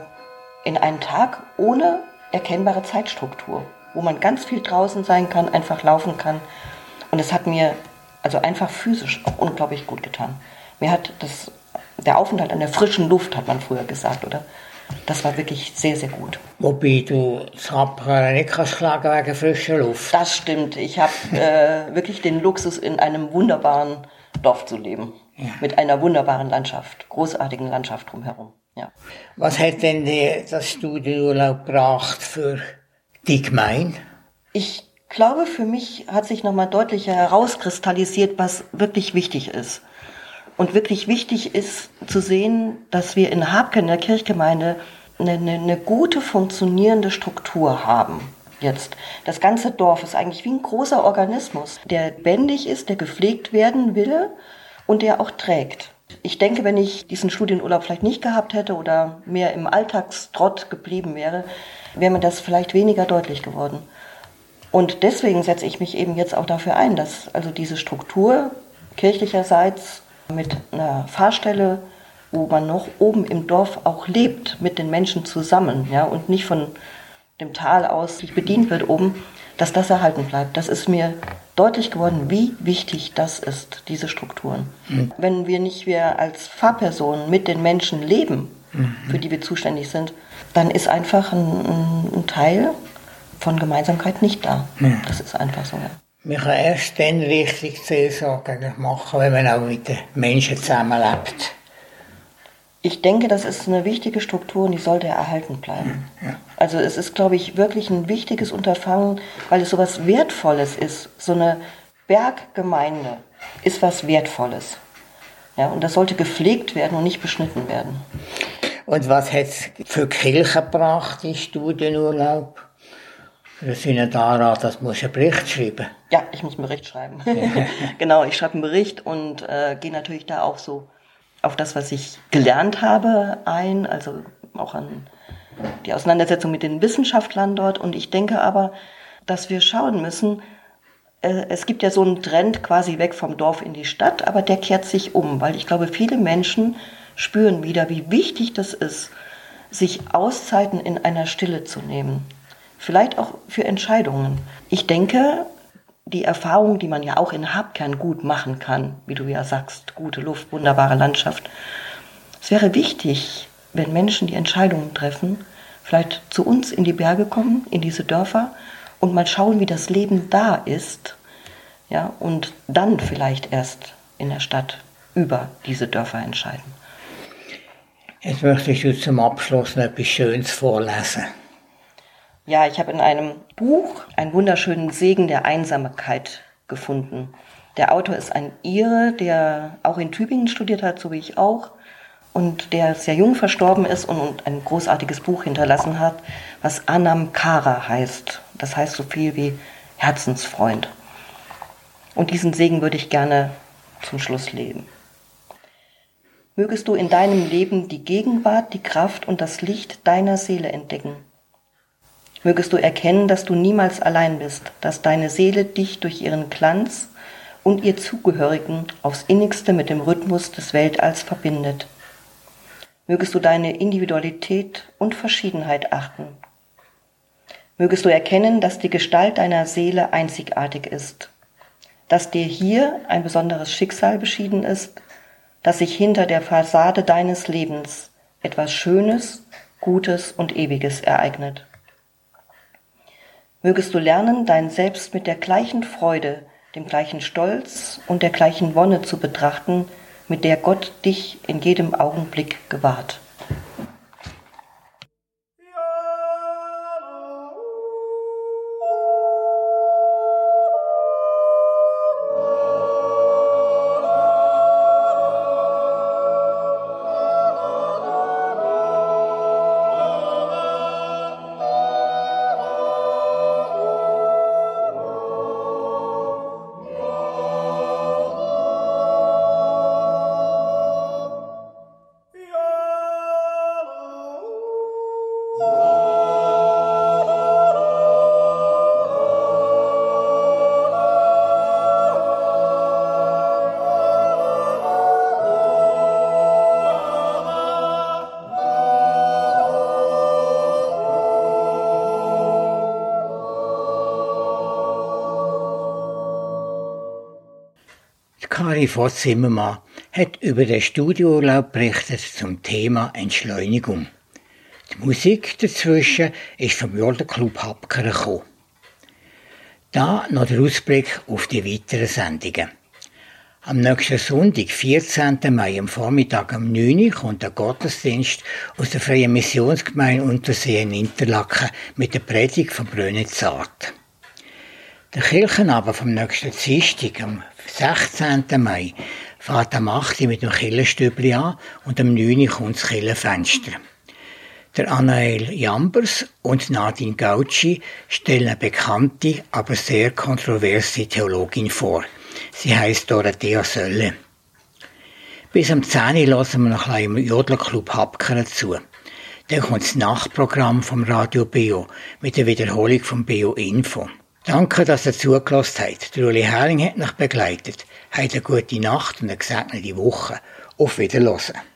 B: in einen Tag ohne erkennbare Zeitstruktur, wo man ganz viel draußen sein kann, einfach laufen kann. Und es hat mir also einfach physisch auch unglaublich gut getan. Mir hat das, der Aufenthalt an der frischen Luft, hat man früher gesagt, oder? Das war wirklich sehr, sehr gut.
A: Wobei du das Rapper nicht kannst schlagen wegen frischer Luft.
B: Das stimmt. Ich habe äh, wirklich den Luxus, in einem wunderbaren Dorf zu leben. Mit einer wunderbaren Landschaft, großartigen Landschaft drumherum. Ja.
A: Was hat denn dir das Studienurlaub gebracht für die Gemeinde?
B: Ich glaube, für mich hat sich nochmal deutlicher herauskristallisiert, was wirklich wichtig ist. Und wirklich wichtig ist zu sehen, dass wir in Habken, in der Kirchgemeinde, eine, eine, eine gute funktionierende Struktur haben. Jetzt. Das ganze Dorf ist eigentlich wie ein großer Organismus, der lebendig ist, der gepflegt werden will und der auch trägt. Ich denke, wenn ich diesen Studienurlaub vielleicht nicht gehabt hätte oder mehr im Alltagstrott geblieben wäre, wäre mir das vielleicht weniger deutlich geworden. Und deswegen setze ich mich eben jetzt auch dafür ein, dass also diese Struktur kirchlicherseits mit einer Fahrstelle, wo man noch oben im Dorf auch lebt, mit den Menschen zusammen, ja, und nicht von dem Tal aus sich bedient wird oben, dass das erhalten bleibt. Das ist mir deutlich geworden, wie wichtig das ist, diese Strukturen. Mhm. Wenn wir nicht wir als Fahrpersonen mit den Menschen leben, mhm. für die wir zuständig sind, dann ist einfach ein, ein Teil von Gemeinsamkeit nicht da. Mhm. Das ist einfach so.
A: Man kann erst dann richtig Seelsorge machen, wenn man auch mit den Menschen zusammenlebt.
B: Ich denke, das ist eine wichtige Struktur und die sollte erhalten bleiben. Ja. Also es ist, glaube ich, wirklich ein wichtiges Unterfangen, weil es so was Wertvolles ist. So eine Berggemeinde ist was Wertvolles. Ja, und das sollte gepflegt werden und nicht beschnitten werden.
A: Und was hat es für Kirche gebracht, die Studienurlaub? Wir sind ja daran, dass muss einen Bericht schreiben.
B: Ja, ich muss einen Bericht schreiben. genau, ich schreibe einen Bericht und äh, gehe natürlich da auch so auf das, was ich gelernt habe, ein, also auch an die Auseinandersetzung mit den Wissenschaftlern dort. Und ich denke aber, dass wir schauen müssen, äh, es gibt ja so einen Trend quasi weg vom Dorf in die Stadt, aber der kehrt sich um, weil ich glaube, viele Menschen spüren wieder, wie wichtig das ist, sich Auszeiten in einer Stille zu nehmen. Vielleicht auch für Entscheidungen. Ich denke, die Erfahrung, die man ja auch in Habkern gut machen kann, wie du ja sagst, gute Luft, wunderbare Landschaft. Es wäre wichtig, wenn Menschen die Entscheidungen treffen, vielleicht zu uns in die Berge kommen, in diese Dörfer und mal schauen, wie das Leben da ist, ja, und dann vielleicht erst in der Stadt über diese Dörfer entscheiden.
A: Jetzt möchte ich zum Abschluss noch etwas Schönes vorlesen.
B: Ja, ich habe in einem Buch einen wunderschönen Segen der Einsamkeit gefunden. Der Autor ist ein Ire, der auch in Tübingen studiert hat, so wie ich auch, und der sehr jung verstorben ist und ein großartiges Buch hinterlassen hat, was Anam Kara heißt. Das heißt so viel wie Herzensfreund. Und diesen Segen würde ich gerne zum Schluss leben. Mögest du in deinem Leben die Gegenwart, die Kraft und das Licht deiner Seele entdecken Mögest du erkennen, dass du niemals allein bist, dass deine Seele dich durch ihren Glanz und ihr Zugehörigen aufs innigste mit dem Rhythmus des Weltalls verbindet. Mögest du deine Individualität und Verschiedenheit achten. Mögest du erkennen, dass die Gestalt deiner Seele einzigartig ist, dass dir hier ein besonderes Schicksal beschieden ist, dass sich hinter der Fassade deines Lebens etwas Schönes, Gutes und Ewiges ereignet. Mögest du lernen, dein Selbst mit der gleichen Freude, dem gleichen Stolz und der gleichen Wonne zu betrachten, mit der Gott dich in jedem Augenblick gewahrt.
A: Kari Voss-Zimmermann hat über den Studiourlaub berichtet zum Thema Entschleunigung. Die Musik dazwischen ist vom Jordan Hapker gekommen. Da noch der Ausblick auf die weiteren Sendungen. Am nächsten Sonntag, 14. Mai, am Vormittag um 9 Uhr, kommt der Gottesdienst aus der Freien Missionsgemeinde Untersee in Interlaken mit der Predigt von Bröne Zart. Der Kirchenabend vom nächsten Dienstag, am 16. Mai, fährt am 8. mit dem Killenstübli an und am 9. kommt das Killenfenster. Der Anael Jambers und Nadine Gauci stellen eine bekannte, aber sehr kontroverse Theologin vor. Sie heißt Dorothea Sölle. Bis am 10. Uhr hören wir noch ein im Jodlerclub Habkeren zu. Dann kommt das Nachtprogramm vom Radio Bio mit der Wiederholung vom Bio Info. Danke, dass ihr zugelassen habt. Der Uli Hering hat mich begleitet. Habt eine gute Nacht und eine gesegnete Woche. Auf Wiederhören.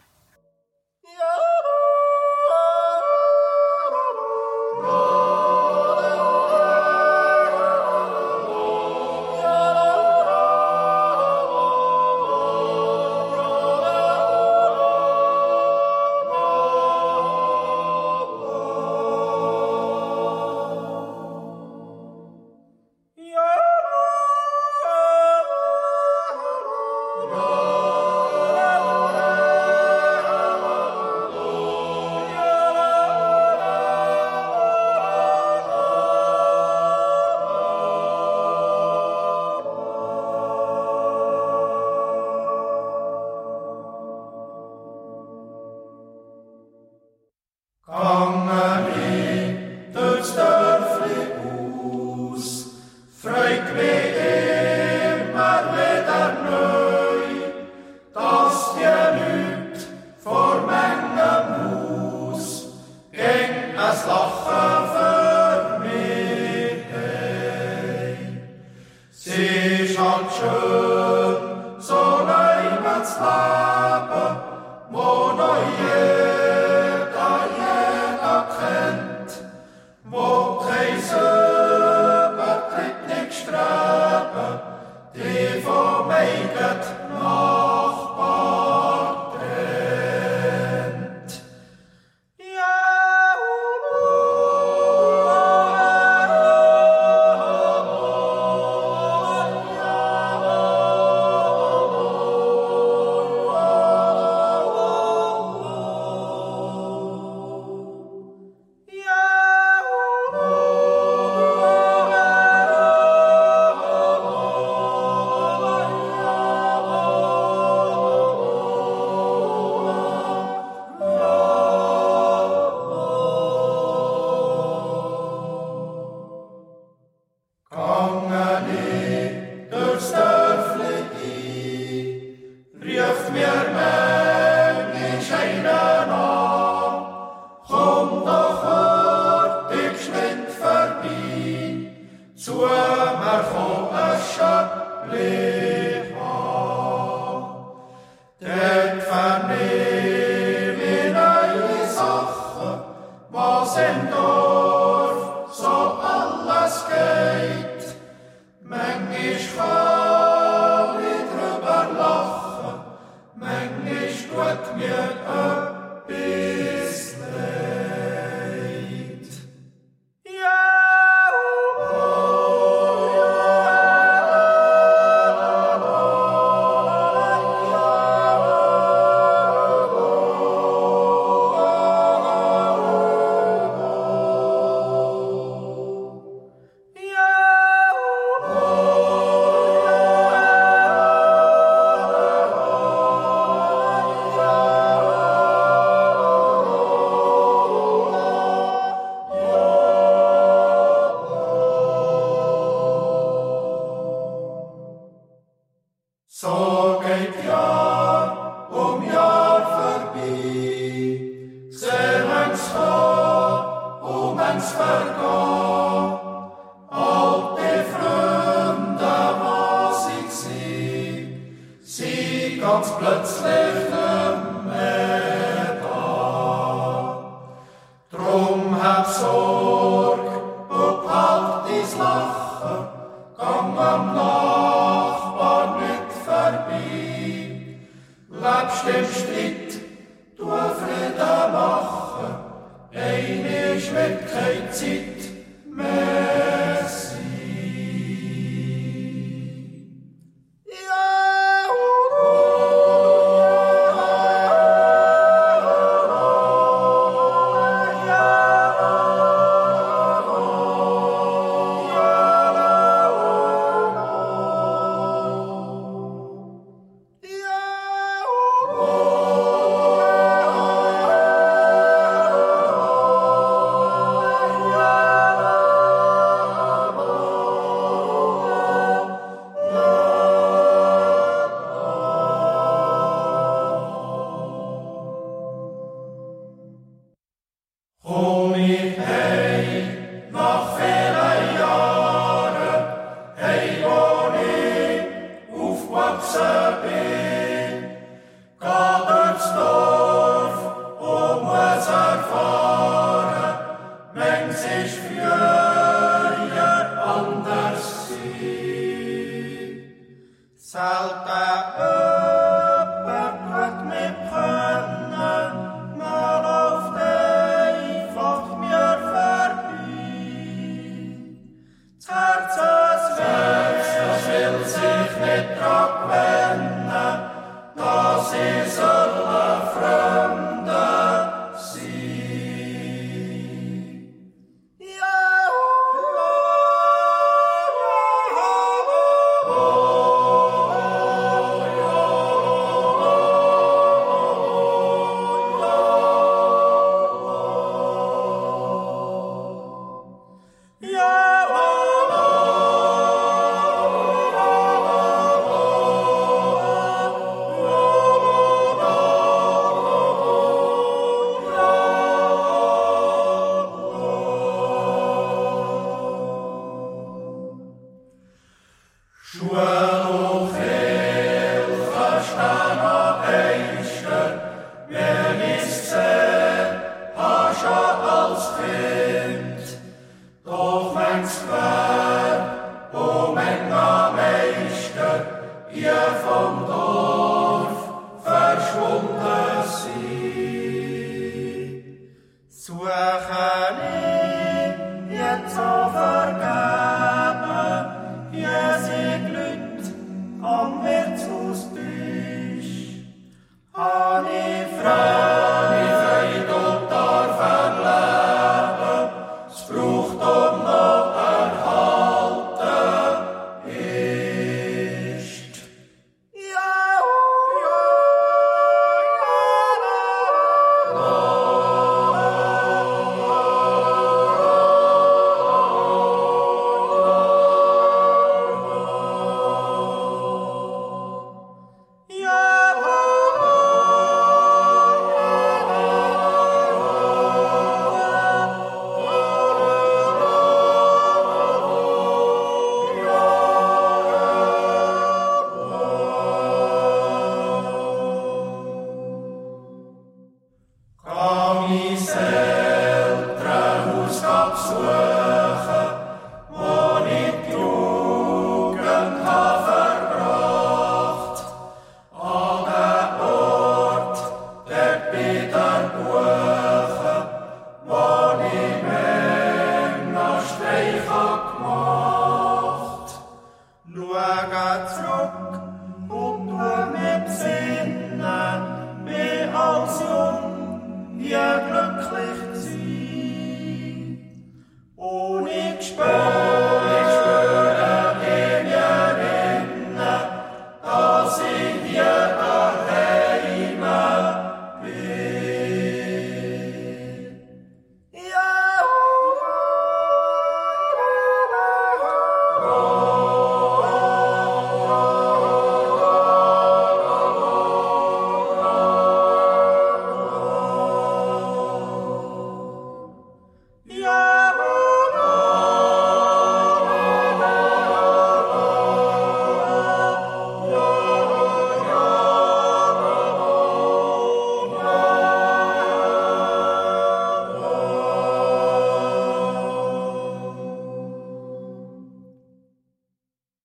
C: Salta.